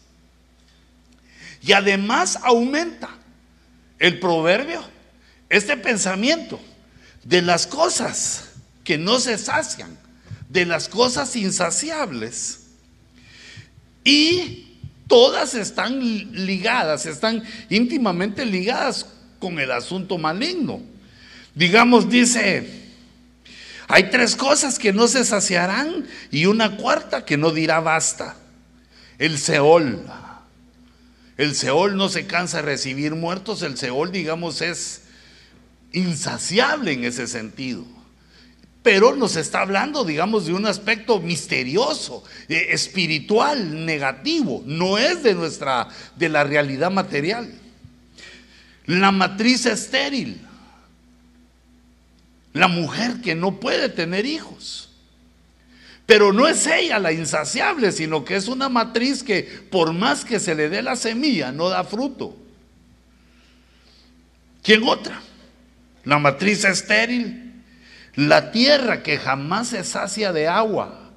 Y además aumenta el proverbio, este pensamiento de las cosas que no se sacian, de las cosas insaciables. Y todas están ligadas, están íntimamente ligadas con el asunto maligno. Digamos, dice, hay tres cosas que no se saciarán y una cuarta que no dirá basta. El Seol. El Seol no se cansa de recibir muertos, el Seol, digamos, es insaciable en ese sentido. Pero nos está hablando, digamos, de un aspecto misterioso, eh, espiritual, negativo. No es de nuestra, de la realidad material. La matriz estéril. La mujer que no puede tener hijos. Pero no es ella la insaciable, sino que es una matriz que por más que se le dé la semilla, no da fruto. ¿Quién otra? La matriz estéril, la tierra que jamás se sacia de agua,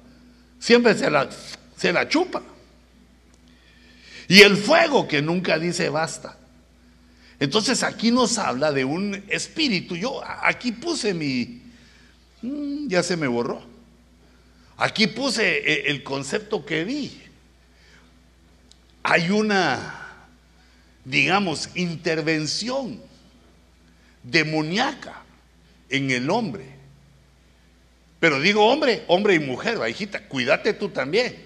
siempre se la, se la chupa. Y el fuego que nunca dice basta. Entonces aquí nos habla de un espíritu. Yo aquí puse mi... mm, Ya se me borró. Aquí puse eh, el concepto que vi. Hay una, digamos, intervención demoníaca en el hombre. Pero digo hombre, hombre y mujer, va, hijita, cuídate tú también.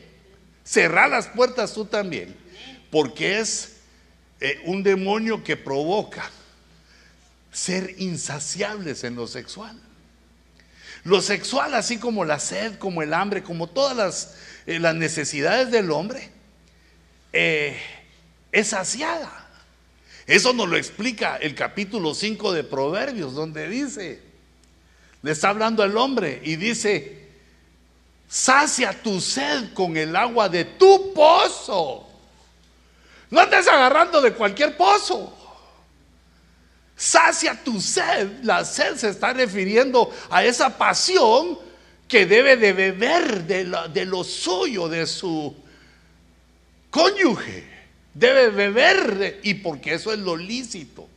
Cerrá las puertas tú también, porque es eh, un demonio que provoca ser insaciables en lo sexual. Lo sexual, así como la sed, como el hambre, como todas las, eh, las necesidades del hombre, eh, es saciada. Eso nos lo explica el capítulo 5 de Proverbios, donde dice, le está hablando el hombre y dice, sacia tu sed con el agua de tu pozo. No andes agarrando de cualquier pozo. Sacia tu sed. La sed se está refiriendo a esa pasión que debe de beber de lo suyo, de su cónyuge. Debe beber y porque eso es lo lícito.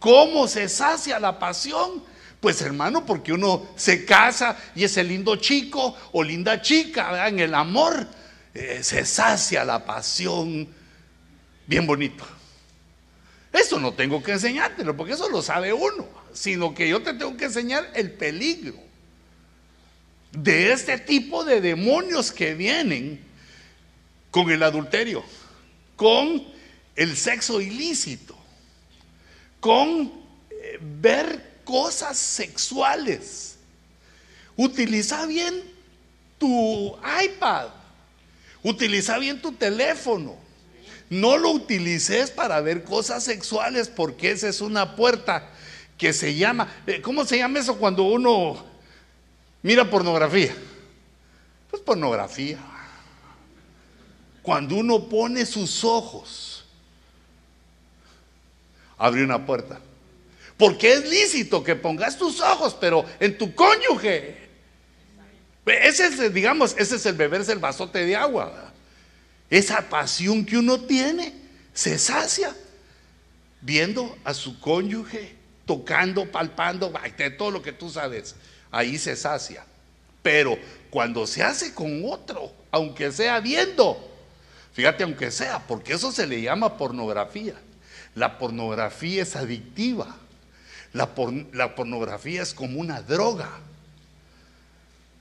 ¿Cómo se sacia la pasión? Pues hermano, porque uno se casa y ese lindo chico o linda chica, en el amor, eh, se sacia la pasión bien bonito. Eso no tengo que enseñártelo, porque eso lo sabe uno, sino que yo te tengo que enseñar el peligro de este tipo de demonios que vienen con el adulterio con el sexo ilícito, con eh, ver cosas sexuales. Utiliza bien tu iPad, utiliza bien tu teléfono. No lo utilices para ver cosas sexuales porque esa es una puerta que se llama, eh, ¿cómo se llama eso cuando uno mira pornografía? Pues pornografía. Cuando uno pone sus ojos, abre una puerta. Porque es lícito que pongas tus ojos, pero en tu cónyuge. Ese es, digamos, ese es el beberse el vasote de agua. Esa pasión que uno tiene se sacia viendo a su cónyuge, tocando, palpando, todo lo que tú sabes. Ahí se sacia. Pero cuando se hace con otro, aunque sea viendo, Fíjate, aunque sea, porque eso se le llama pornografía. La pornografía es adictiva. La, pornografía es como una droga.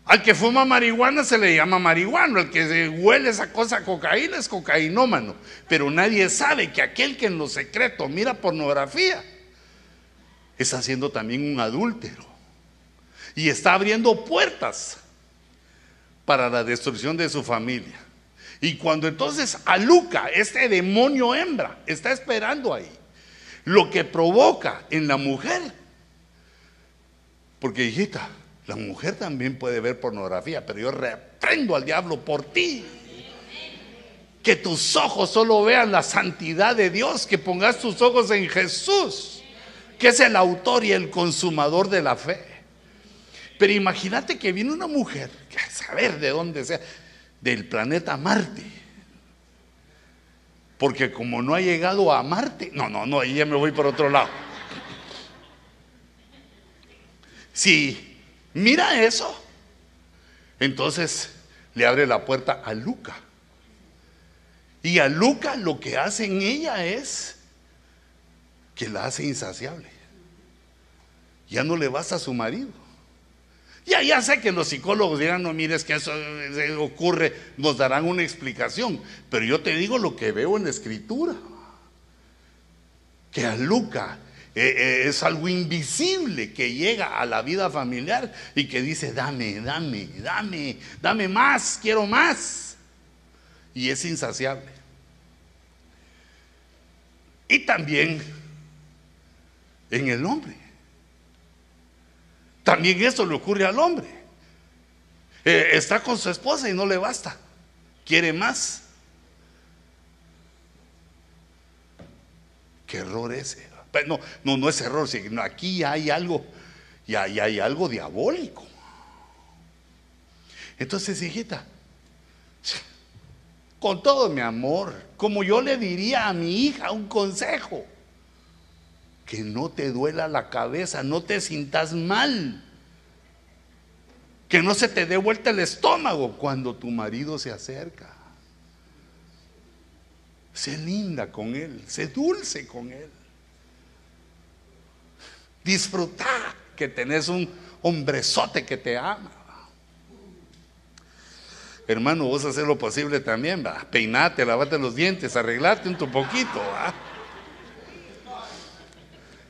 Al que fuma marihuana se le llama marihuana, al que huele esa cosa cocaína es cocainómano. Pero nadie sabe que aquel que en lo secreto mira pornografía está haciendo también un adúltero. Y está abriendo puertas para la destrucción de su familia. Y cuando entonces Aluca, este demonio hembra, está esperando ahí, lo que provoca en la mujer, porque hijita, la mujer también puede ver pornografía, pero yo reprendo al diablo por ti. Que tus ojos solo vean la santidad de Dios, que pongas tus ojos en Jesús, que es el autor y el consumador de la fe. Pero imagínate que viene una mujer, que a saber de dónde sea, del planeta Marte. Porque como no ha llegado a Marte, no, no, no, ahí ya me voy por otro lado. Si mira eso, entonces le abre la puerta a Luca. Y a Luca lo que hace en ella es que la hace insaciable. Ya no le basta a su marido. Ya, ya sé que los psicólogos dirán, no mires que eso eh, ocurre, nos darán una explicación, pero yo te digo lo que veo en la escritura, que a Luca eh, eh, es algo invisible que llega a la vida familiar y que dice, dame, dame, dame, dame más, quiero más. Y es insaciable. Y también en el hombre. También eso le ocurre al hombre. Eh, está con su esposa y no le basta. Quiere más. ¿Qué error ese? No, no, no es error, sino aquí hay algo, y hay algo diabólico. Entonces, hijita, con todo mi amor, como yo le diría a mi hija un consejo, que no te duela la cabeza, no te sintas mal, que no se te dé vuelta el estómago cuando tu marido se acerca. Sé linda con él, sé dulce con él. Disfruta que tenés un hombrezote que te ama. Hermano, vos haces lo posible también, va. Peinate, lavate los dientes, arreglate un poquito, va.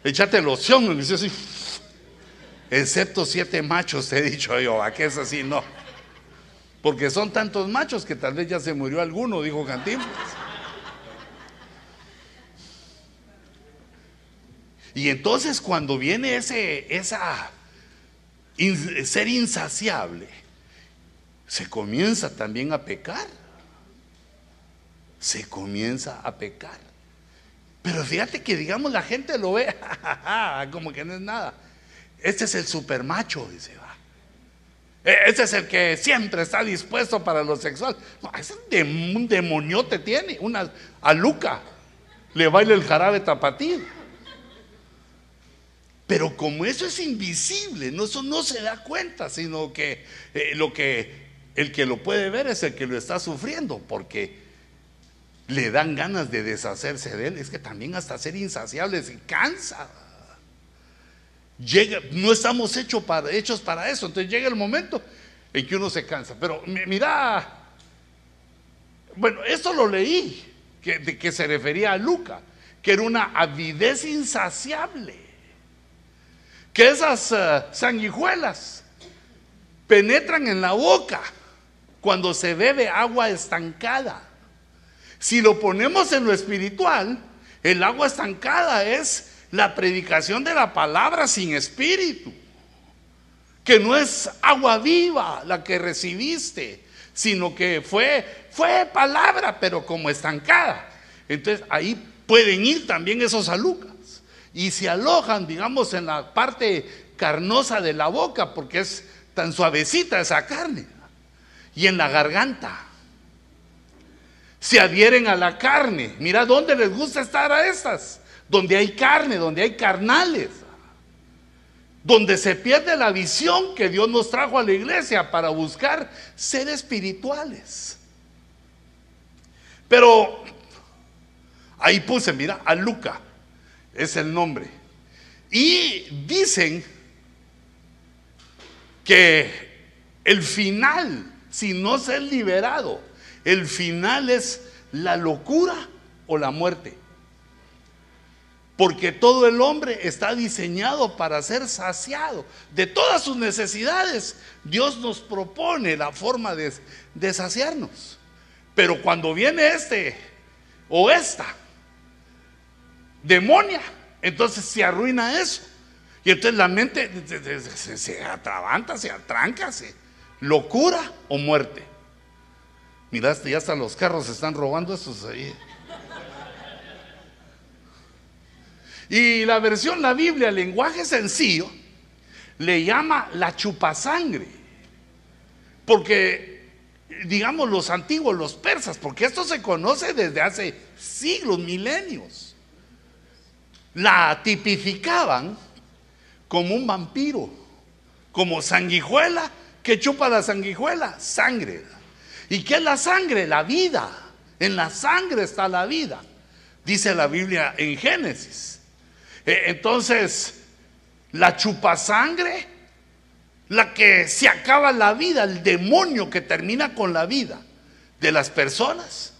Echate loción, dice así. Excepto siete machos, te he dicho yo, ¿a es así? No. Porque son tantos machos que tal vez ya se murió alguno, dijo Cantinflas. Y entonces cuando viene ese, esa ser insaciable, se comienza también a pecar. Se comienza a pecar. Pero fíjate que digamos la gente lo ve como que no es nada. Este es el supermacho, dice, va. Este es el que siempre está dispuesto para lo sexual. No, ese un demoniote tiene, una aluca. Le baila el jarabe tapatín. Pero como eso es invisible, no, eso no se da cuenta, sino que eh, lo que el que lo puede ver es el que lo está sufriendo, porque le dan ganas de deshacerse de él. Es que también hasta ser insaciable se cansa no estamos hechos para, hechos para eso. Entonces llega el momento en que uno se cansa. Pero mira, bueno, esto lo leí, que, de que se refería a Luca, que era una avidez insaciable. Que esas eh, sanguijuelas penetran en la boca cuando se bebe agua estancada. Si lo ponemos en lo espiritual, el agua estancada es la predicación de la palabra sin espíritu, que no es agua viva la que recibiste, sino que fue, fue palabra, pero como estancada. Entonces ahí pueden ir también esos alucas y se alojan, digamos, en la parte carnosa de la boca, porque es tan suavecita esa carne, y en la garganta. Se adhieren a la carne. Mira dónde les gusta estar a estas donde hay carne, donde hay carnales, donde se pierde la visión que Dios nos trajo a la iglesia para buscar ser espirituales. Pero ahí puse, mira, a Luca es el nombre. Y dicen que el final, si no ser liberado, el final es la locura o la muerte. Porque todo el hombre está diseñado para ser saciado de todas sus necesidades. Dios nos propone la forma de, saciarnos. Pero cuando viene este o esta demonia, entonces se arruina eso. Y entonces la mente se, se atrabanta, se atranca, se, locura o muerte. Miraste, ya hasta los carros se están robando estos ahí. Y la versión, la Biblia, lenguaje sencillo, le llama la chupasangre. Porque, digamos, los antiguos, los persas, porque esto se conoce desde hace siglos, milenios, la tipificaban como un vampiro, como sanguijuela que chupa la sanguijuela, sangre. ¿Y qué es la sangre? La vida. En la sangre está la vida, dice la Biblia en Génesis. Eh, entonces, la chupasangre, la que se acaba la vida, el demonio que termina con la vida de las personas,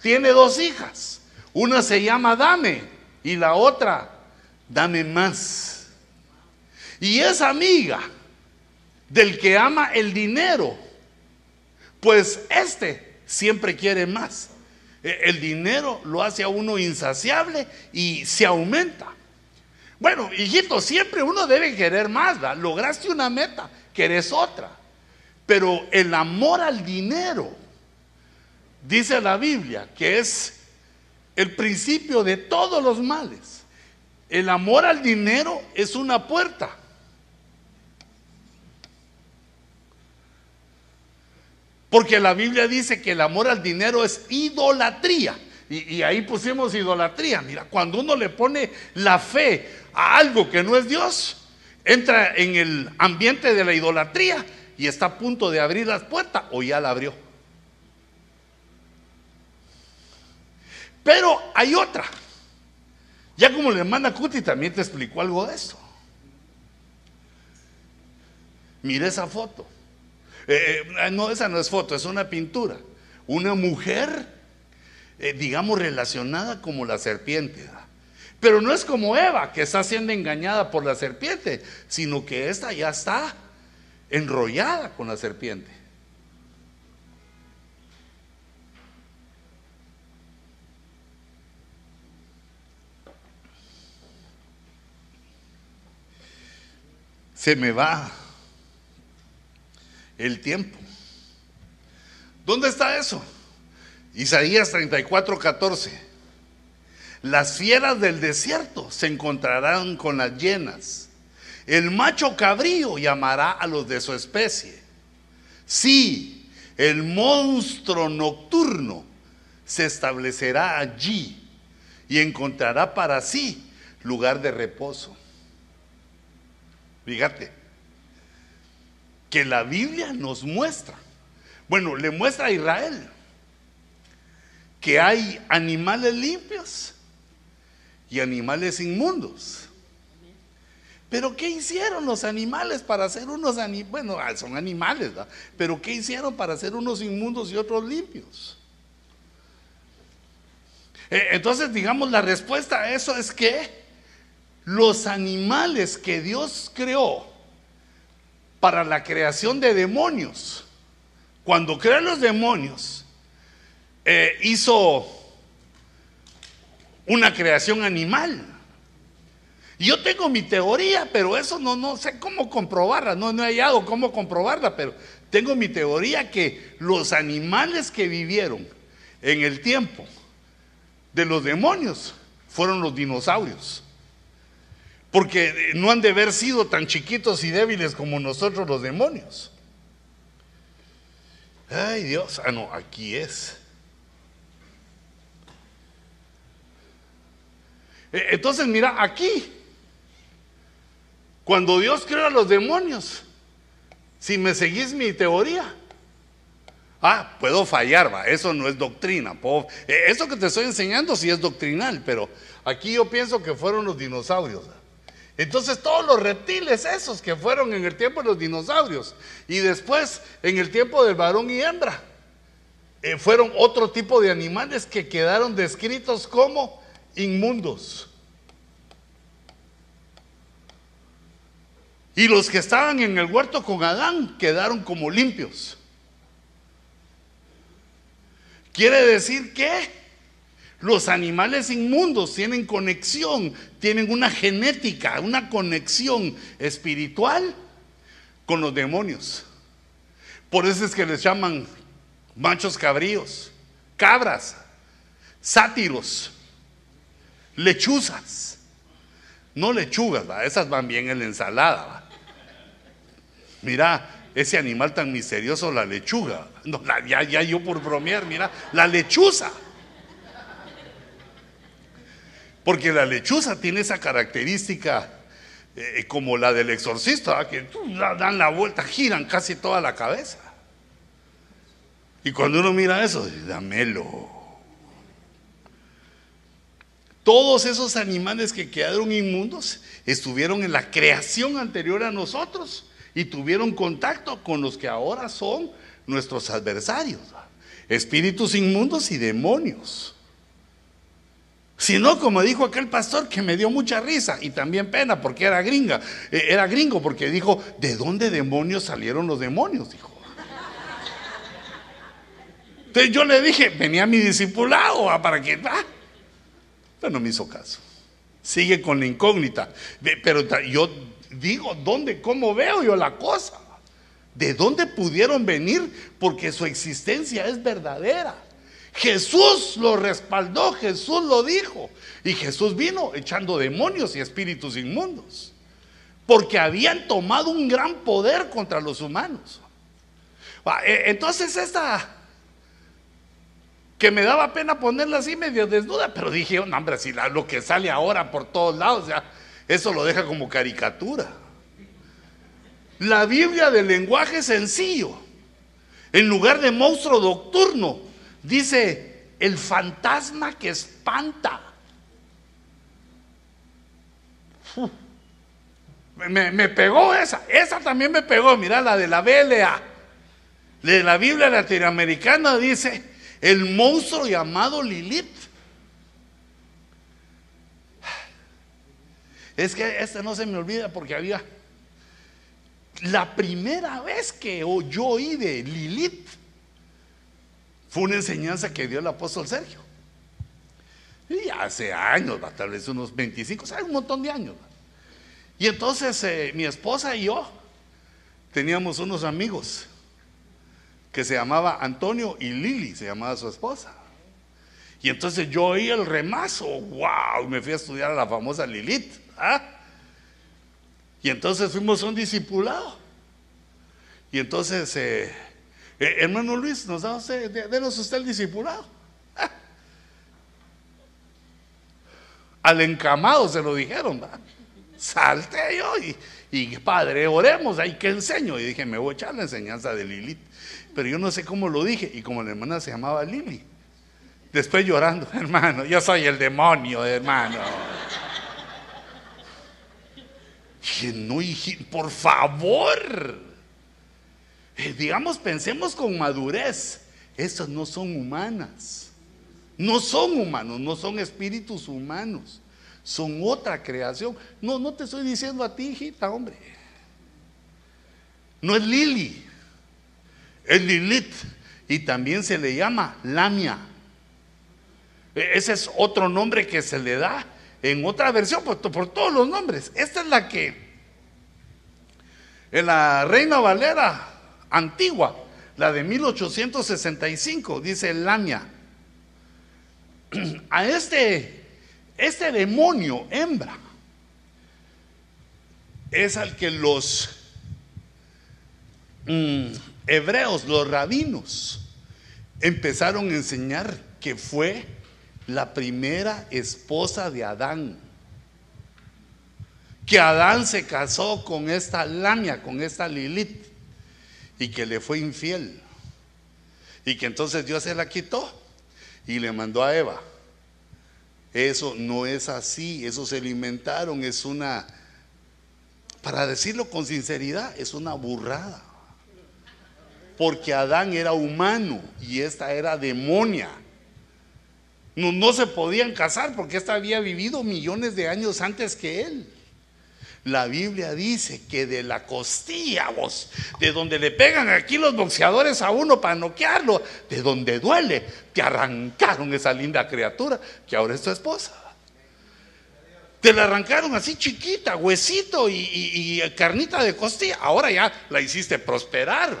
tiene dos hijas. Una se llama Dame y la otra, Dame más. Y es amiga del que ama el dinero, pues este siempre quiere más. E, el dinero lo hace a uno insaciable y se aumenta. Bueno, hijito, siempre uno debe querer más, ¿verdad? Lograste una meta, querés otra. Pero el amor al dinero, dice la Biblia, que es el principio de todos los males. El amor al dinero es una puerta. Porque la Biblia dice que el amor al dinero es idolatría. Y, ahí pusimos idolatría. Mira, cuando uno le pone la fe a algo que no es Dios, entra en el ambiente de la idolatría y está a punto de abrir las puertas o ya la abrió. Pero hay otra. Ya como la hermana Cuti también te explicó algo de eso. Mire esa foto. Eh, eh, no, esa no es foto, es una pintura. Una mujer, eh, digamos, relacionada como la serpiente. Pero no es como Eva, que está siendo engañada por la serpiente, sino que esta ya está enrollada con la serpiente. Se me va el tiempo. ¿Dónde está eso? Isaías 34, 14. Las fieras del desierto se encontrarán con las llenas. El macho cabrío llamará a los de su especie. Sí, el monstruo nocturno se establecerá allí y encontrará para sí lugar de reposo. Fíjate, que la Biblia nos muestra, bueno, le muestra a Israel que hay animales limpios y animales inmundos. Pero ¿qué hicieron los animales para hacer unos animales? Bueno, ah, son animales, ¿verdad? Pero ¿qué hicieron para hacer unos inmundos y otros limpios? Eh, entonces, digamos, la respuesta a eso es que los animales que Dios creó para la creación de demonios, cuando creó los demonios, eh, hizo una creación animal. Yo tengo mi teoría, pero eso no, no sé cómo comprobarla, no, no he hallado cómo comprobarla, pero tengo mi teoría que los animales que vivieron en el tiempo de los demonios fueron los dinosaurios. Porque no han de haber sido tan chiquitos y débiles como nosotros los demonios. Ay Dios, ah no, aquí es. Eh, entonces, mira, aquí, cuando Dios creó a los demonios, si me seguís mi teoría, ah, puedo fallar, va, eso no es doctrina. Eh, eso que te estoy enseñando sí es doctrinal, pero aquí yo pienso que fueron los dinosaurios. Entonces todos los reptiles esos que fueron en el tiempo de los dinosaurios y después en el tiempo del varón y hembra, eh, fueron otro tipo de animales que quedaron descritos como inmundos. Y los que estaban en el huerto con Adán quedaron como limpios. Quiere decir que los animales inmundos tienen conexión, tienen una genética, una conexión espiritual con los demonios. Por eso es que les llaman machos cabríos, cabras, sátiros, lechuzas. No lechugas, esas van bien en la ensalada. Mira, ese animal tan misterioso, la lechuga. No, ya, ya yo por bromear, mira, la lechuza. Porque la lechuza tiene esa característica eh, como la del exorcista, que dan la vuelta, giran casi toda la cabeza. Y cuando uno mira eso, dámelo. Todos esos animales que quedaron inmundos estuvieron en la creación anterior a nosotros y tuvieron contacto con los que ahora son nuestros adversarios, espíritus inmundos y demonios. Si no, como dijo aquel pastor que me dio mucha risa y también pena porque era gringa, eh, era gringo porque dijo, ¿de dónde demonios salieron los demonios? Dijo. Entonces yo le dije, venía mi discipulado para que... Ah, no me hizo caso. Sigue con la incógnita. Pero yo digo, ¿dónde, cómo veo yo la cosa? ¿De dónde pudieron venir? Porque su existencia es verdadera. Jesús lo respaldó, Jesús lo dijo. Y Jesús vino echando demonios y espíritus inmundos. Porque habían tomado un gran poder contra los humanos. Ah, e, entonces esta que me daba pena ponerla así medio desnuda, pero dije, no, hombre, si lo que sale ahora por todos lados, ya, eso lo deja como caricatura. La Biblia del lenguaje sencillo, en lugar de monstruo nocturno, dice el fantasma que espanta. Me, pegó esa, esa también me pegó, mira la de la BLA, de la Biblia latinoamericana dice el monstruo llamado Lilith. Es que este no se me olvida porque había la primera vez que yo oí de Lilith fue una enseñanza que dio el apóstol Sergio. Y hace años, tal vez unos 25, o un montón de años. Y entonces eh, mi esposa y yo teníamos unos amigos que se llamaba Antonio y Lili, se llamaba su esposa. Y entonces yo oí el remazo, wow, me fui a estudiar a la famosa Lilith. ¿ah? Y entonces fuimos un discipulado. Y entonces, eh, eh, hermano Luis, nos da usted, denos usted el discipulado. Al encamado se lo dijeron, ¿verdad? Salte yo y, y padre, oremos, ahí que enseño. Y dije, me voy a echar la enseñanza de Lilith. Pero yo no sé cómo lo dije. Y como la hermana se llamaba Lili. Después llorando, hermano, yo soy el demonio, hermano. Y no, por favor. Eh, digamos, pensemos con madurez. Estas no son humanas. No son humanos, no son espíritus humanos. Son otra creación. No, no te estoy diciendo a ti, hijita, hombre. No es Lili, es Lilith. Y también se le llama Lamia. E, ese es otro nombre que se le da en otra versión por, por, todos los nombres. Esta es la que en la Reina Valera antigua, la de 1865, dice Lamia. A este, este demonio hembra es al que los mm, hebreos, los rabinos, empezaron a enseñar que fue la primera esposa de Adán. Que Adán se casó con esta Lamia, con esta Lilith, y que le fue infiel. Y que entonces Dios se la quitó y le mandó a Eva. Eso no es así, eso se alimentaron, es una, para decirlo con sinceridad, es una burrada. Porque Adán era humano y esta era demonia. No, se podían casar porque ésta había vivido millones de años antes que él. La Biblia dice que de la costilla, vos, de donde le pegan aquí los boxeadores a uno para noquearlo, de donde duele, te arrancaron esa linda criatura que ahora es tu esposa. Te la arrancaron así chiquita, huesito y, carnita de costilla. Ahora ya la hiciste prosperar.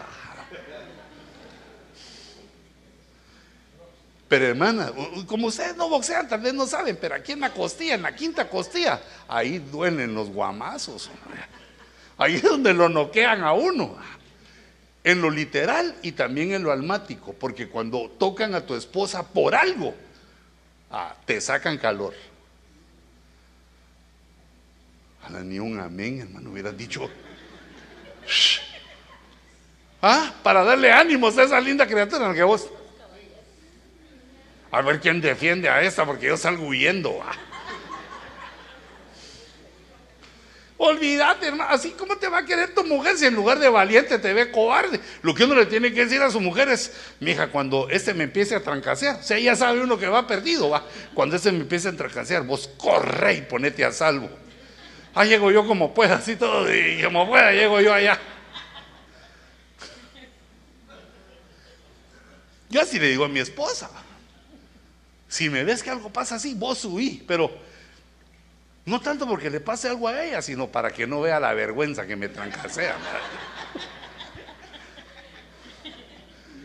Pero hermana, como ustedes no boxean, tal vez no saben, pero aquí en la costilla, en la quinta costilla, ahí duelen los guamazos. Ahí es donde lo noquean a uno. En lo literal y también en lo almático, porque cuando tocan a tu esposa por algo, ah, te sacan calor. A ni un amén, hermano, hubieras dicho. Ah, para darle ánimos a esa linda criatura que vos a ver quién defiende a esta porque yo salgo huyendo. Olvídate, hermano, así como te va a querer tu mujer si en lugar de valiente te ve cobarde. Lo que uno le tiene que decir a su mujer es, mija, cuando este me empiece a trancasear, o sea, ya sabe uno que va perdido, va. Cuando este me empiece a trancasear, vos corre y ponete a salvo. Ah, llego yo como pueda, así todo, y como pueda, llego yo allá. Yo así le digo a mi esposa. Si me ves que algo pasa así, vos huí, pero no tanto porque le pase algo a ella, sino para que no vea la vergüenza que me trancasea.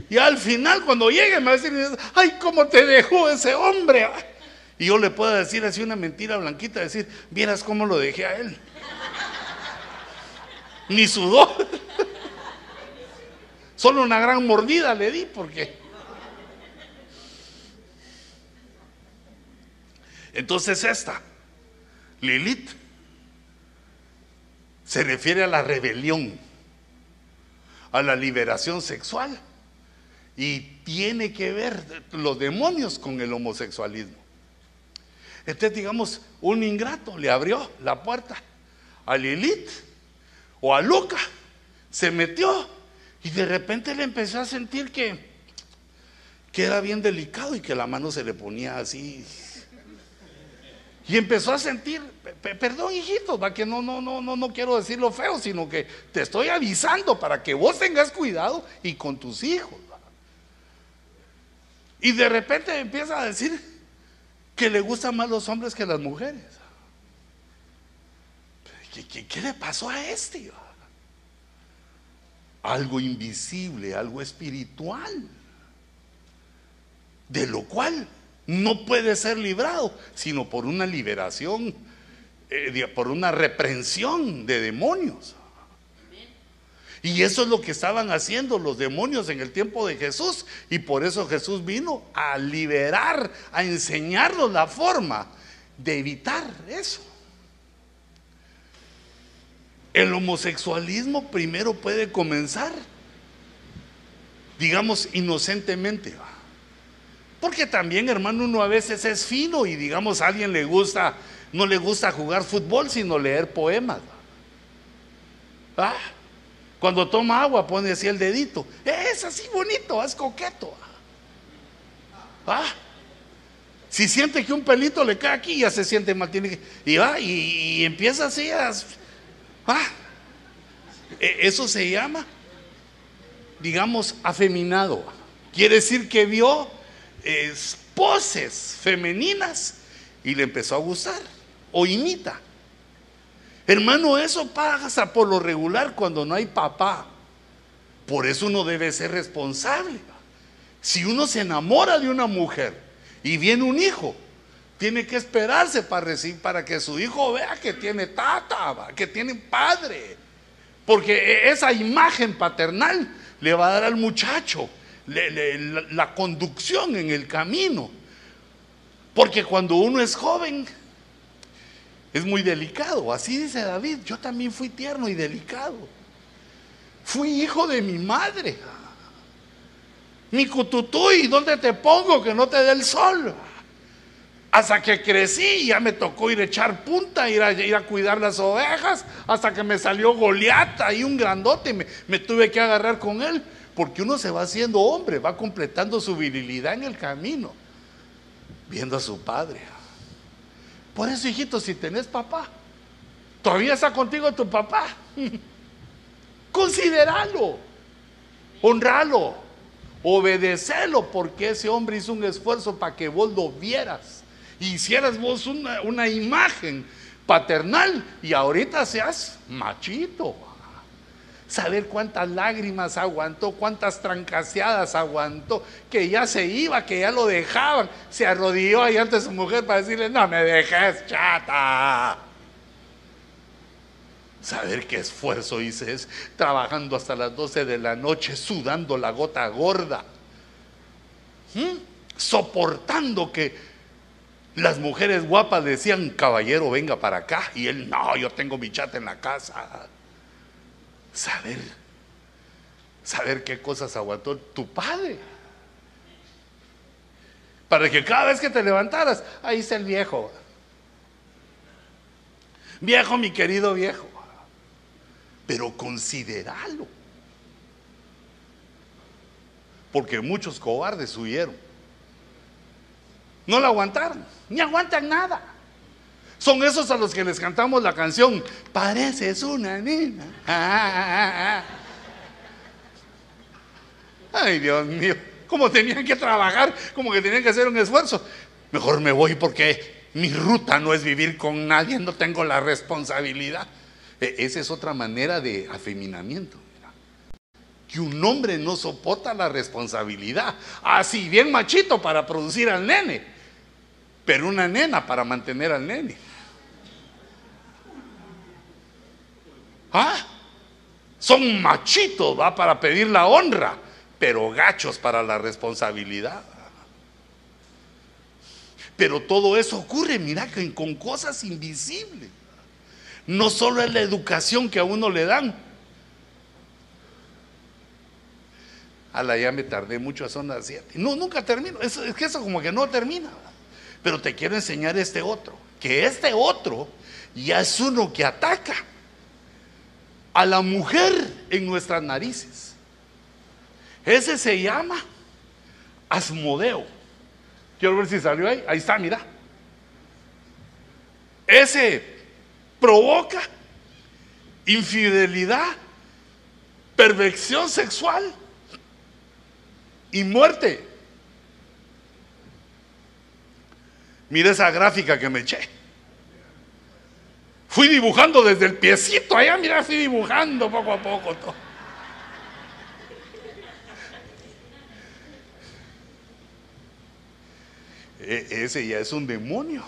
Y al final, cuando llegue, me va a decir, ay, ¿cómo te dejó ese hombre? Y yo le puedo decir así una mentira blanquita, decir, vieras cómo lo dejé a él. Ni sudó. Solo una gran mordida le di porque Entonces esta, Lilith, se refiere a la rebelión, a la liberación sexual y tiene que ver los demonios con el homosexualismo. Entonces, digamos, un ingrato le abrió la puerta a Lilith o a Luca, se metió y de repente le empezó a sentir que, que era bien delicado y que la mano se le ponía así y empezó a sentir, perdón hijito, va que no, no, no, no, no quiero decirlo feo, sino que te estoy avisando para que vos tengas cuidado y con tus hijos. Y de repente empieza a decir que le gustan más los hombres que las mujeres. ¿qué, qué le pasó a este? Algo invisible, algo espiritual, de lo cual no puede ser librado, sino por una liberación, eh, por una reprensión de demonios. Y eso es lo que estaban haciendo los demonios en el tiempo de Jesús. Y por eso Jesús vino a liberar, a enseñarnos la forma de evitar eso. El homosexualismo primero puede comenzar, digamos, inocentemente. Porque también, hermano, uno a veces es fino y digamos a alguien le gusta, no le gusta jugar fútbol, sino leer poemas. ¿Ah? Cuando toma agua pone así el dedito. Es así bonito, es coqueto. ¿Ah? Si siente que un pelito le cae aquí, ya se siente mal. y va y, empieza así a... ¿ah? E, eso se llama, digamos, afeminado. Quiere decir que vio poses femeninas y le empezó a gustar o imita. Hermano, eso pasa por lo regular cuando no hay papá. Por eso uno debe ser responsable. Si uno se enamora de una mujer y viene un hijo, tiene que esperarse para, recibir, para que su hijo vea que tiene tata, que tiene padre. Porque e, esa imagen paternal le va a dar al muchacho la conducción en el camino. Porque cuando uno es joven, es muy delicado. Así dice David, yo también fui tierno y delicado. Fui hijo de mi madre. Mi cututuy, ¿dónde te pongo que no te dé el sol? Hasta que crecí, ya me tocó ir a echar punta, ir a, ir a cuidar las ovejas, hasta que me salió Goliata y un grandote, me, me tuve que agarrar con él, porque uno se va haciendo hombre, va completando su virilidad en el camino, viendo a su padre. Por eso, hijito, si tenés papá, todavía está contigo tu papá. Consideralo, honralo, obedecelo, porque ese hombre hizo un esfuerzo para que vos lo vieras. Hicieras vos una, una imagen paternal y ahorita seas machito saber cuántas lágrimas aguantó, cuántas trancaseadas aguantó, que ya se iba, que ya lo dejaban, se arrodilló ahí ante su mujer para decirle, no me dejes chata. Saber qué esfuerzo hice es trabajando hasta las 12 de la noche, sudando la gota gorda, ¿Mm? soportando que las mujeres guapas decían, caballero, venga para acá, y él, no, yo tengo mi chata en la casa saber, saber qué cosas aguantó tu padre. Para que cada vez que te levantaras, ahí está el viejo. Viejo, mi querido viejo. Pero consideralo. Porque muchos cobardes huyeron. No lo aguantaron, ni aguantan nada. Son esos a los que les cantamos la canción, pareces una nena. Ay, Dios mío, como tenían que trabajar, como que tenían que hacer un esfuerzo. Mejor me voy porque mi ruta no es vivir con nadie, no tengo la responsabilidad. E, esa es otra manera de afeminamiento. Que un hombre no soporta la responsabilidad. Así bien machito para producir al nene, pero una nena para mantener al nene. ¿Ah? Son machitos, va, para pedir la honra, pero gachos para la responsabilidad. Pero todo eso ocurre, mira, con cosas invisibles. No solo es la educación que a uno le dan. A la ya me tardé mucho, a zona 7. No, nunca termino. Es que eso como que no termina. Pero te quiero enseñar este otro. Que este otro ya es uno que ataca a la mujer en nuestras narices. Ese se llama Asmodeo. Quiero ver si salió ahí. Ahí está, mira. Ese provoca infidelidad, perversión sexual y muerte. Mira esa gráfica que me eché. Fui dibujando desde el piecito allá, mira, fui dibujando poco a poco todo. E- ese ya es un demonio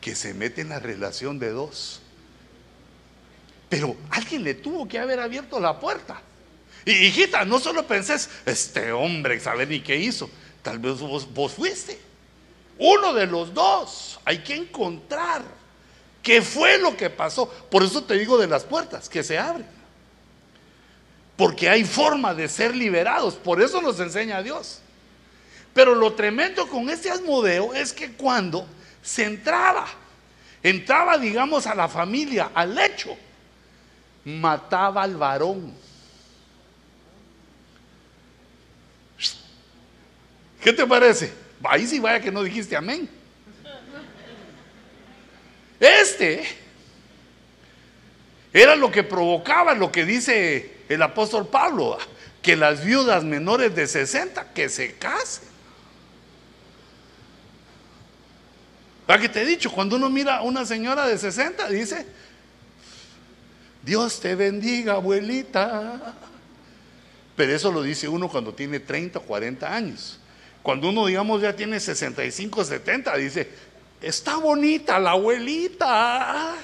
que se mete en la relación de dos. Pero alguien le tuvo que haber abierto la puerta. Y hijita, no solo pensés, este hombre, saber ni qué hizo. Tal vez vos, vos fuiste. Uno de los dos. Hay que encontrar qué fue lo que pasó. Por eso te digo de las puertas, que se abren. Porque hay forma de ser liberados. Por eso nos enseña Dios. Pero lo tremendo con este asmodeo es que cuando se entraba, entraba, digamos, a la familia, al lecho, mataba al varón. ¿Qué te parece? Ahí sí vaya que no dijiste amén. Este era lo que provocaba lo que dice el apóstol Pablo, que las viudas menores de 60 que se casen. ¿Para que te he dicho? Cuando uno mira a una señora de 60, dice, Dios te bendiga, abuelita. Pero eso lo dice uno cuando tiene 30 o 40 años. Cuando uno, digamos, ya tiene 65, 70, dice, está bonita la abuelita.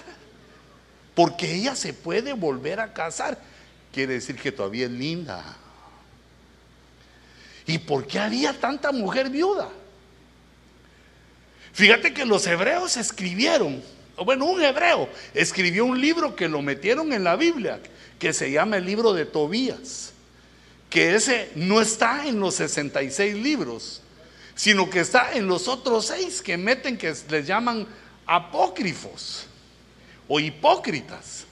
Porque ella se puede volver a casar. Quiere decir que todavía es linda. ¿Y por qué había tanta mujer viuda? Fíjate que los hebreos escribieron, bueno, un hebreo escribió un libro que lo metieron en la Biblia, que se llama el libro de Tobías, que ese no está en los 66 libros, sino que está en los otros seis que meten, que les llaman apócrifos o hipócritas.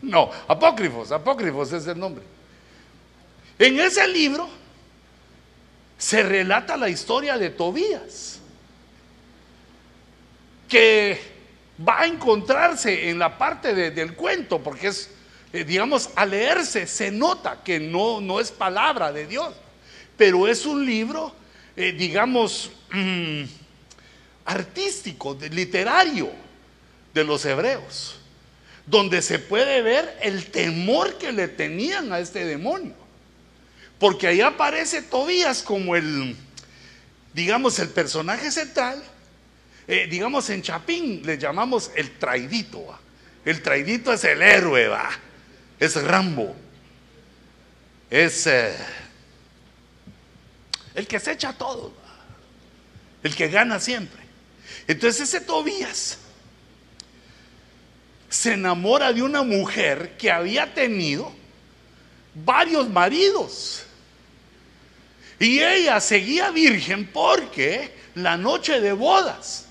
No, apócrifos, apócrifos es el nombre. En ese libro se relata la historia de Tobías, que va a encontrarse en la parte de- del cuento, porque es, eh, digamos, al leerse se nota que no, no es palabra de Dios, pero es un libro, eh, digamos, mm, artístico, literario de los hebreos, donde se puede ver el temor que le tenían a este demonio. Porque ahí aparece Tobías como el, digamos, el personaje central. Eh, digamos, en Chapín le llamamos el traidito. El traidito es el héroe, va. Es Rambo. Es eh, el que se echa todo. El que gana siempre. Entonces ese Tobías se enamora de una mujer que había tenido varios maridos. Y ella seguía virgen porque la noche de bodas,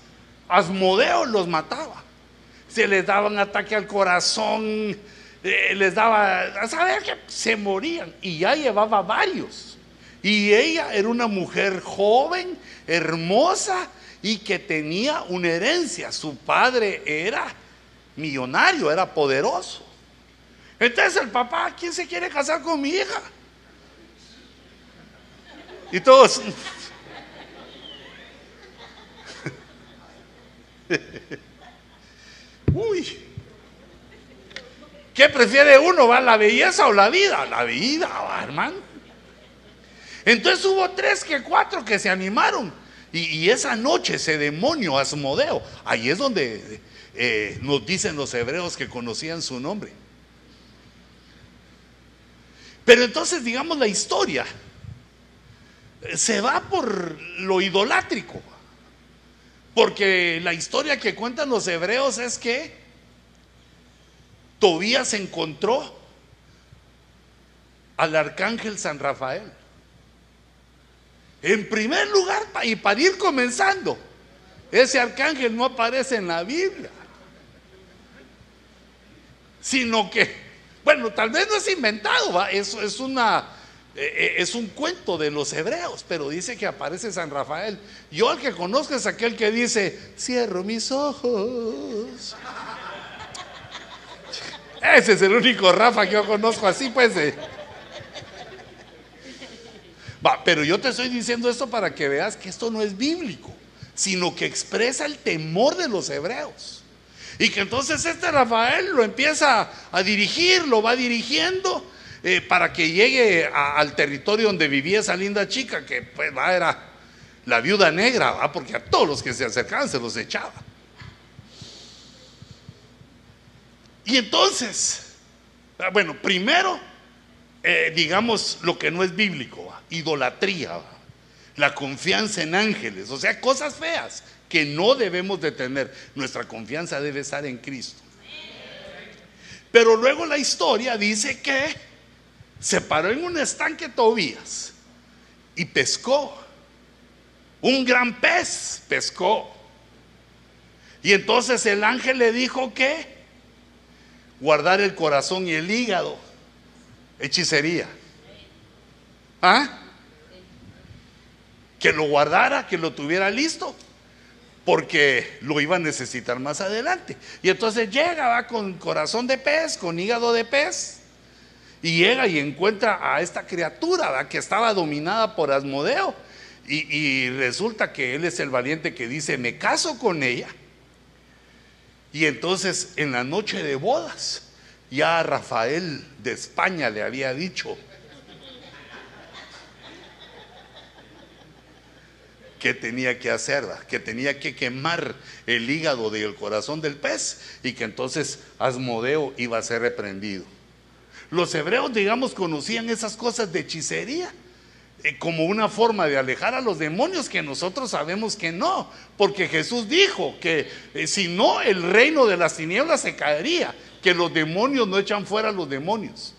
Asmodeo los mataba. Se les daban ataque al corazón, eh, les daba, a saber que se morían. Y ya llevaba varios. Y ella era una mujer joven, hermosa y que tenía una herencia. Su padre era millonario, era poderoso. Entonces el papá, ¿quién se quiere casar con mi hija? Y todos. Uy. ¿Qué prefiere uno, va? ¿La belleza o la vida? La vida, va, hermano. Entonces hubo tres que cuatro que se animaron. Y, esa noche ese demonio Asmodeo, ahí es donde eh, nos dicen los hebreos que conocían su nombre. Pero entonces, digamos, la historia eh, se va por lo idolátrico. Porque la historia que cuentan los hebreos es que Tobías encontró al arcángel San Rafael. En primer lugar, y para ir comenzando, ese arcángel no aparece en la Biblia, sino que, bueno, tal vez no es inventado. Es, una, eh, eh, es un cuento de los hebreos, pero dice que aparece San Rafael. Yo al que conozco es aquel que dice, cierro mis ojos. Ese es el único Rafa que yo conozco así, pues. Pero yo te estoy diciendo esto para que veas que esto no es bíblico, sino que expresa el temor de los hebreos. Y que entonces este Rafael lo empieza a dirigir, lo va dirigiendo eh, para que llegue al territorio donde vivía esa linda chica, que pues va, era la viuda negra, ¿va? porque a todos los que se acercaban se los echaba. Y entonces, ah, bueno, primero, eh, digamos lo que no es bíblico, idolatría, la confianza en ángeles, o sea, cosas feas que no debemos de tener. Nuestra confianza debe estar en Cristo. Pero luego la historia dice que se paró en un estanque Tobías y pescó. Un gran pez pescó. Y entonces el ángel le dijo que guardar el corazón y el hígado, hechicería. ¿Ah? Que lo guardara, que lo tuviera listo, porque lo iba a necesitar más adelante. Y entonces llega, va con corazón de pez, con hígado de pez, y llega y encuentra a esta criatura que estaba dominada por Asmodeo. Y resulta que él es el valiente que dice, me caso con ella. Y entonces en la noche de bodas, ya Rafael de España le había dicho que tenía que hacer, que tenía que quemar el hígado del corazón del pez y que entonces Asmodeo iba a ser reprendido. Los hebreos, digamos, conocían esas cosas de hechicería eh, como una forma de alejar a los demonios que nosotros sabemos que no, porque Jesús dijo que eh, si no el reino de las tinieblas se caería que los demonios no echan fuera a los demonios.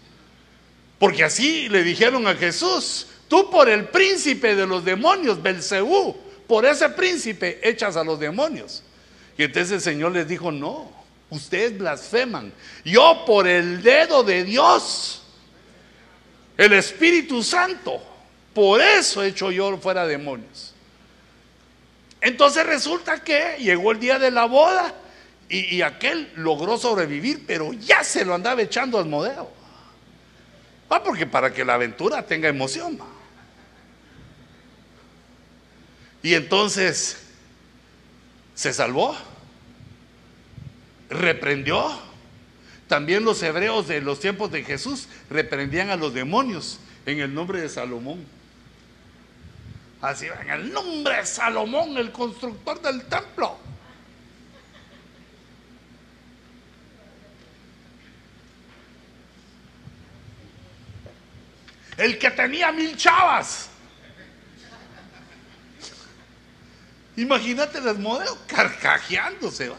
Porque así le dijeron a Jesús, tú por el príncipe de los demonios, Belcebú, por ese príncipe echas a los demonios. Y entonces el Señor les dijo, no, ustedes blasfeman. Yo por el dedo de Dios, el Espíritu Santo, por eso echo yo fuera demonios. Entonces resulta que llegó el día de la boda y, aquel logró sobrevivir, pero ya se lo andaba echando al modelo. Ah, porque para que la aventura tenga emoción. Y entonces se salvó, reprendió. También los hebreos de los tiempos de Jesús reprendían a los demonios en el nombre de Salomón. Así, en el nombre de Salomón, el constructor del templo. El que tenía mil chavas. Imagínate las modelos carcajeándose, va.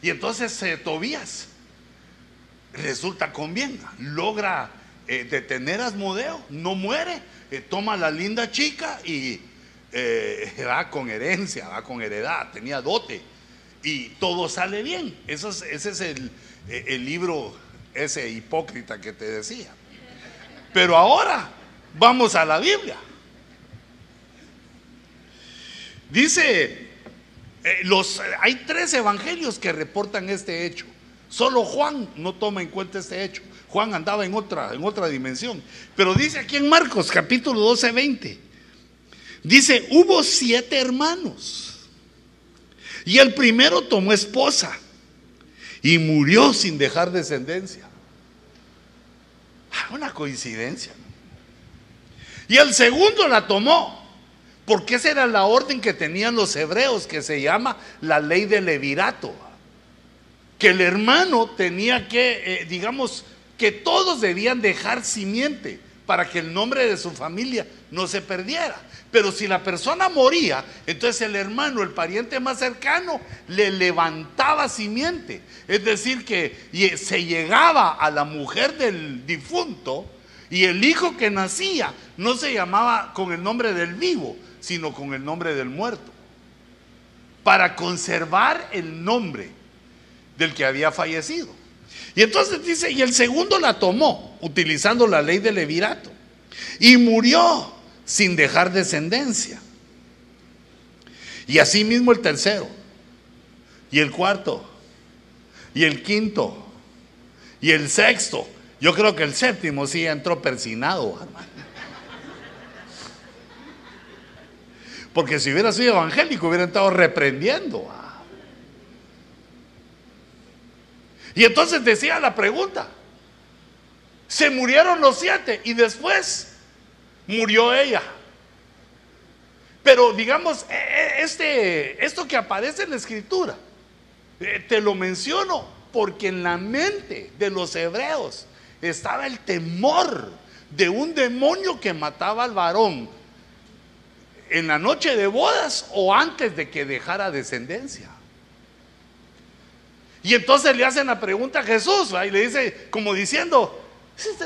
Y entonces eh, Tobías resulta con bien, logra eh, detener a Asmodeo, no muere, eh, toma a la linda chica y va con herencia, va con heredad, tenía dote y todo sale bien. Eso ese es el, eh, el libro ese hipócrita que te decía. Pero ahora vamos a la Biblia. Dice, eh, los, hay tres evangelios que reportan este hecho. Solo Juan no toma en cuenta este hecho. Juan andaba en otra, en otra dimensión. Pero dice aquí en Marcos capítulo 12, 20. Dice, hubo siete hermanos. Y el primero tomó esposa y murió sin dejar descendencia. Ah, una coincidencia. Y el segundo la tomó, porque esa era la orden que tenían los hebreos, que se llama la ley del levirato. Que el hermano tenía que, eh, digamos, que todos debían dejar simiente para que el nombre de su familia no se perdiera. Pero si la persona moría, entonces el hermano, el pariente más cercano, le levantaba simiente. Es decir, que se llegaba a la mujer del difunto y el hijo que nacía no se llamaba con el nombre del vivo, sino con el nombre del muerto. Para conservar el nombre del que había fallecido. Y entonces dice, y el segundo la tomó, utilizando la ley del levirato, y murió sin dejar descendencia. Y así mismo el tercero, y el cuarto, y el quinto, y el sexto. Yo creo que el séptimo sí entró persinado, Porque si hubiera sido evangélico, hubiera estado reprendiendo. ah. Y entonces decía la pregunta, se murieron los siete y después murió ella. Pero digamos, e- e- este, esto que aparece en la escritura, eh, te lo menciono porque en la mente de los hebreos estaba el temor de un demonio que mataba al varón en la noche de bodas o antes de que dejara descendencia. Y entonces le hacen la pregunta a Jesús, ¿va? y le dice, como diciendo, "Si este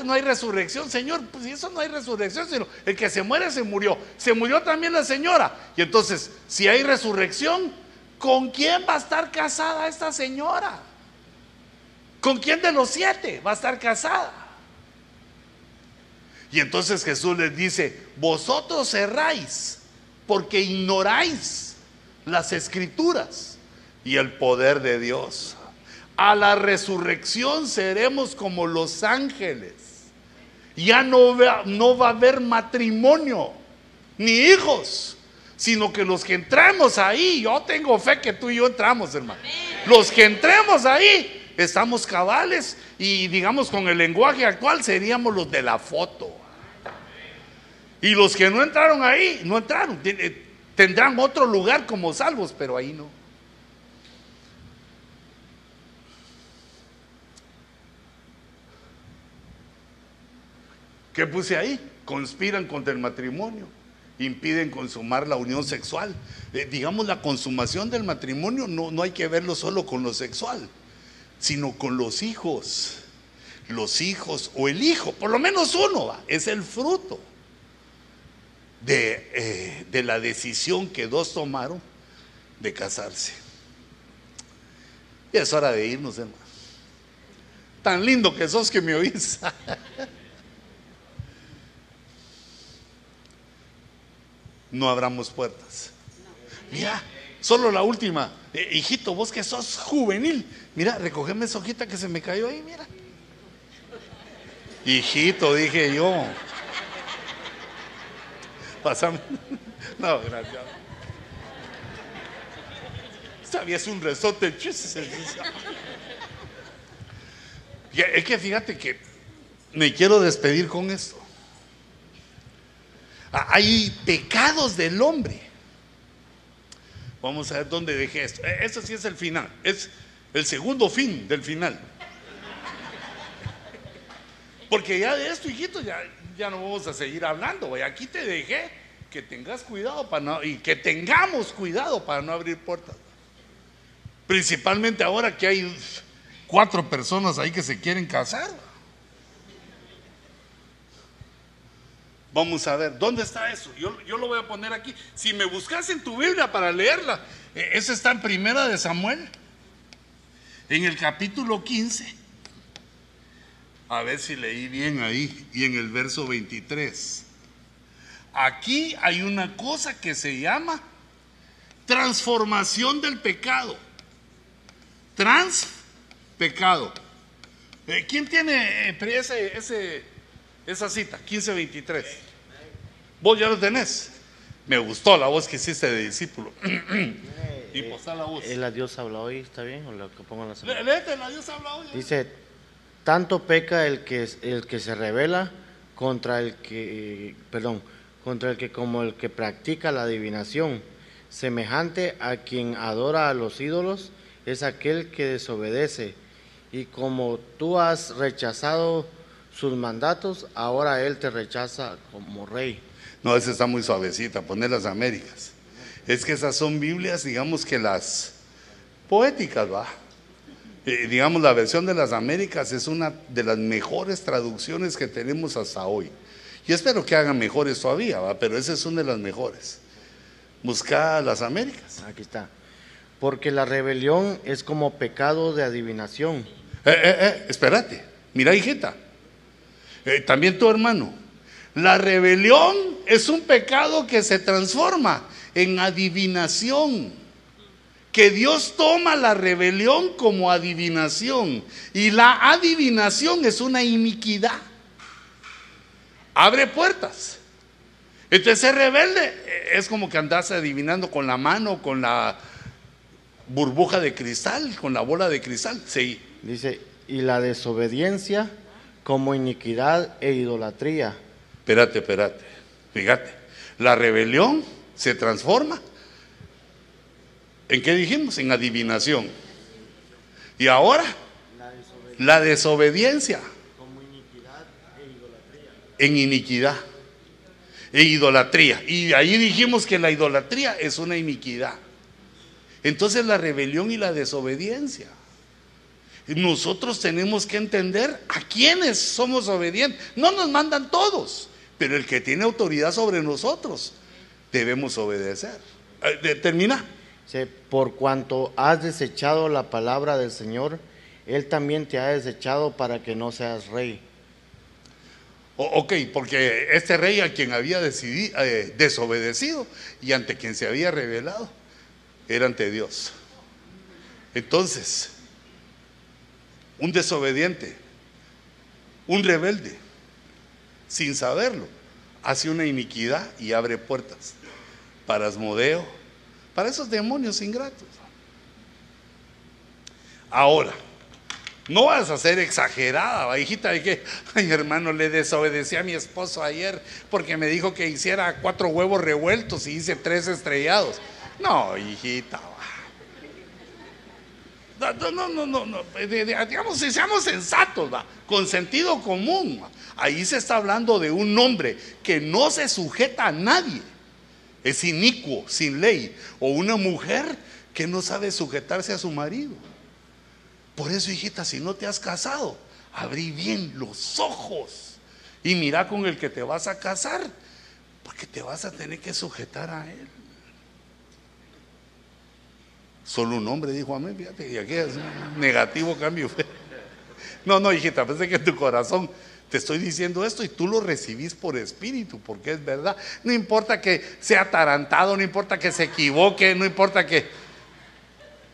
no hay resurrección, Señor, pues eso no hay resurrección, sino el que se muere se murió. Se murió también la señora. Y entonces, si hay resurrección, ¿con quién va a estar casada esta señora? ¿Con quién de los siete va a estar casada? Y entonces Jesús les dice, vosotros erráis porque ignoráis las escrituras y el poder de Dios. A la resurrección seremos como los ángeles. Ya no va, no va a haber matrimonio ni hijos, sino que los que entremos ahí, yo tengo fe que tú y yo entramos, hermano. Los que entremos ahí, estamos cabales y digamos con el lenguaje actual seríamos los de la foto. Y los que no entraron ahí, no entraron. Eh, Tendrán otro lugar como salvos, pero ahí no. ¿Qué puse ahí? Conspiran contra el matrimonio, impiden consumar la unión sexual. Eh, digamos, la consumación del matrimonio no, no hay que verlo solo con lo sexual, sino con los hijos. Los hijos o el hijo, por lo menos uno, es el fruto de, eh, de la decisión que dos tomaron de casarse. Y es hora de irnos, hermano. Tan lindo que sos que me oís. no abramos puertas. Mira, solo la última. Eh, hijito, vos que sos juvenil, mira, recogeme esa hojita que se me cayó ahí, mira. Hijito, dije yo. Pásame. No, gracias. Sabías un resorte. Es que fíjate que me quiero despedir con esto. Ah, Hay pecados del hombre. Vamos a ver dónde dejé esto. Eh, Eso sí es el final. Es el segundo fin del final. Porque ya de esto, hijito, ya, ya no vamos a seguir hablando. Aquí te dejé que tengas cuidado para no, y que tengamos cuidado para no abrir puertas. Principalmente ahora que hay cuatro personas ahí que se quieren casar. Vamos a ver, ¿dónde está eso? Yo, yo lo voy a poner aquí. Si me buscas en tu Biblia para leerla, eh, esa está en Primera de Samuel, en el capítulo 15. A ver si leí bien ahí, y en el verso 23. Aquí hay una cosa que se llama transformación del pecado. Trans pecado. Eh, ¿Quién tiene eh, ese, esa cita? 1523. ¿Vos ya lo tenés? Me gustó la voz que hiciste de discípulo. y posá la voz. ¿El adiós habla hoy? ¿Está bien? ¿O lo que pongo en la semana? Dios habla hoy. Dice, tanto peca el que, el que se revela contra el que, perdón, contra el que como el que practica la adivinación, semejante a quien adora a los ídolos, es aquel que desobedece. Y como tú has rechazado sus mandatos, ahora él te rechaza como rey. No, esa está muy suavecita, poner las Américas. Es que esas son Biblias, digamos que las poéticas, va. Eh, digamos, la versión de las Américas es una de las mejores traducciones que tenemos hasta hoy. Y espero que hagan mejores todavía, va, pero esa es una de las mejores. Busca las Américas. Aquí está. Porque la rebelión es como pecado de adivinación. Eh, eh, eh, espérate, mira, hijita. Eh, también tu hermano. La rebelión es un pecado que se transforma en adivinación. Que Dios toma la rebelión como adivinación. Y la adivinación es una iniquidad. Abre puertas. Entonces ser rebelde eh, es como que andas adivinando con la mano, con la burbuja de cristal, con la bola de cristal. Sí. Dice, y la desobediencia como iniquidad e idolatría. Espérate, espérate. Fíjate. La rebelión se transforma. ¿En qué dijimos? En adivinación. Y ahora, la desobediencia en iniquidad e idolatría. Y ahí dijimos que la idolatría es una iniquidad. Entonces la rebelión y la desobediencia. Nosotros tenemos que entender a quiénes somos obedientes. No nos mandan todos, pero el que tiene autoridad sobre nosotros debemos obedecer. Eh, termina. Por cuanto has desechado la palabra del Señor, Él también te ha desechado para que no seas rey. ok, porque este rey a quien había decidido, eh, desobedecido y ante quien se había revelado era ante Dios. Entonces, un desobediente, un rebelde, sin saberlo, hace una iniquidad y abre puertas para Asmodeo, para esos demonios ingratos. Ahora, no vas a ser exagerada, hijita, de que, ay hermano, le desobedecí a mi esposo ayer porque me dijo que hiciera cuatro huevos revueltos y hice tres estrellados. No, hijita. No, no, no, no, no. digamos, si seamos sensatos, ¿va? con sentido común. Ahí se está hablando de un hombre que no se sujeta a nadie, es inicuo, sin ley, o una mujer que no sabe sujetarse a su marido. Por eso, hijita, si no te has casado, abrí bien los ojos y mira con el que te vas a casar, porque te vas a tener que sujetar a él. Solo un hombre dijo amén, fíjate, y aquí es un negativo cambio. No, no, hijita, pensé que en tu corazón te estoy diciendo esto y tú lo recibís por espíritu, porque es verdad. No importa que sea atarantado, no importa que se equivoque, no importa que...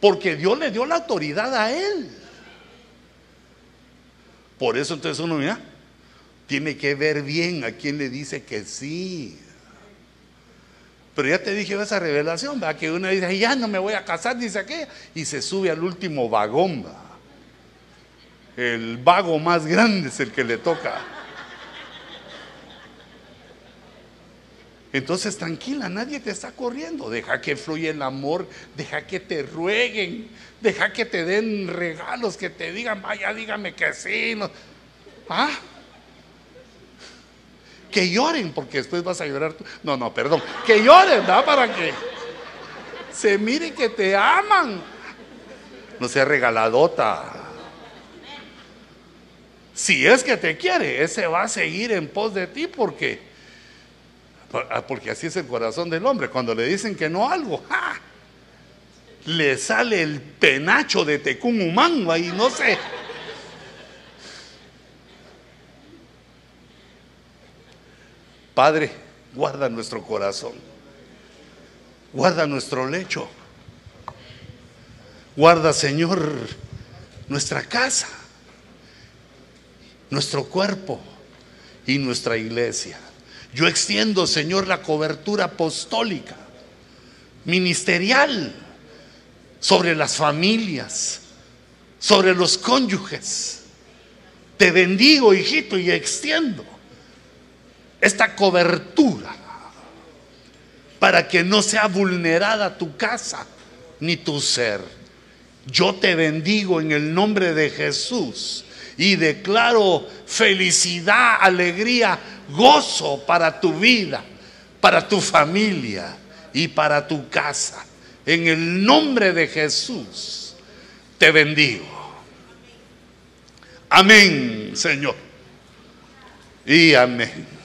Porque Dios le dio la autoridad a él. Por eso entonces uno, mira, tiene que ver bien a quién le dice que sí. Pero ya te dije esa revelación, ¿va? que uno dice, ya no me voy a casar, dice aquella, y se sube al último vagón. ¿va? El vago más grande es el que le toca. Entonces tranquila, nadie te está corriendo. Deja que fluya el amor, deja que te rueguen, deja que te den regalos, que te digan, vaya, dígame que sí. ¿Ah? Que lloren, porque después vas a llorar tú. No, no, perdón. Que lloren, ¿verdad? Para que se mire que te aman. No sea regaladota. Si es que te quiere, ese va a seguir en pos de ti porque, porque así es el corazón del hombre. Cuando le dicen que no algo, le sale el penacho de tecún humano y no sé. Padre, guarda nuestro corazón, guarda nuestro lecho, guarda, Señor, nuestra casa, nuestro cuerpo y nuestra iglesia. Yo extiendo, Señor, la cobertura apostólica, ministerial, sobre las familias, sobre los cónyuges. Te bendigo, hijito, y extiendo esta cobertura para que no sea vulnerada tu casa ni tu ser. Yo te bendigo en el nombre de Jesús y declaro felicidad, alegría, gozo para tu vida, para tu familia y para tu casa. En el nombre de Jesús te bendigo. Amén, Señor. Y amén.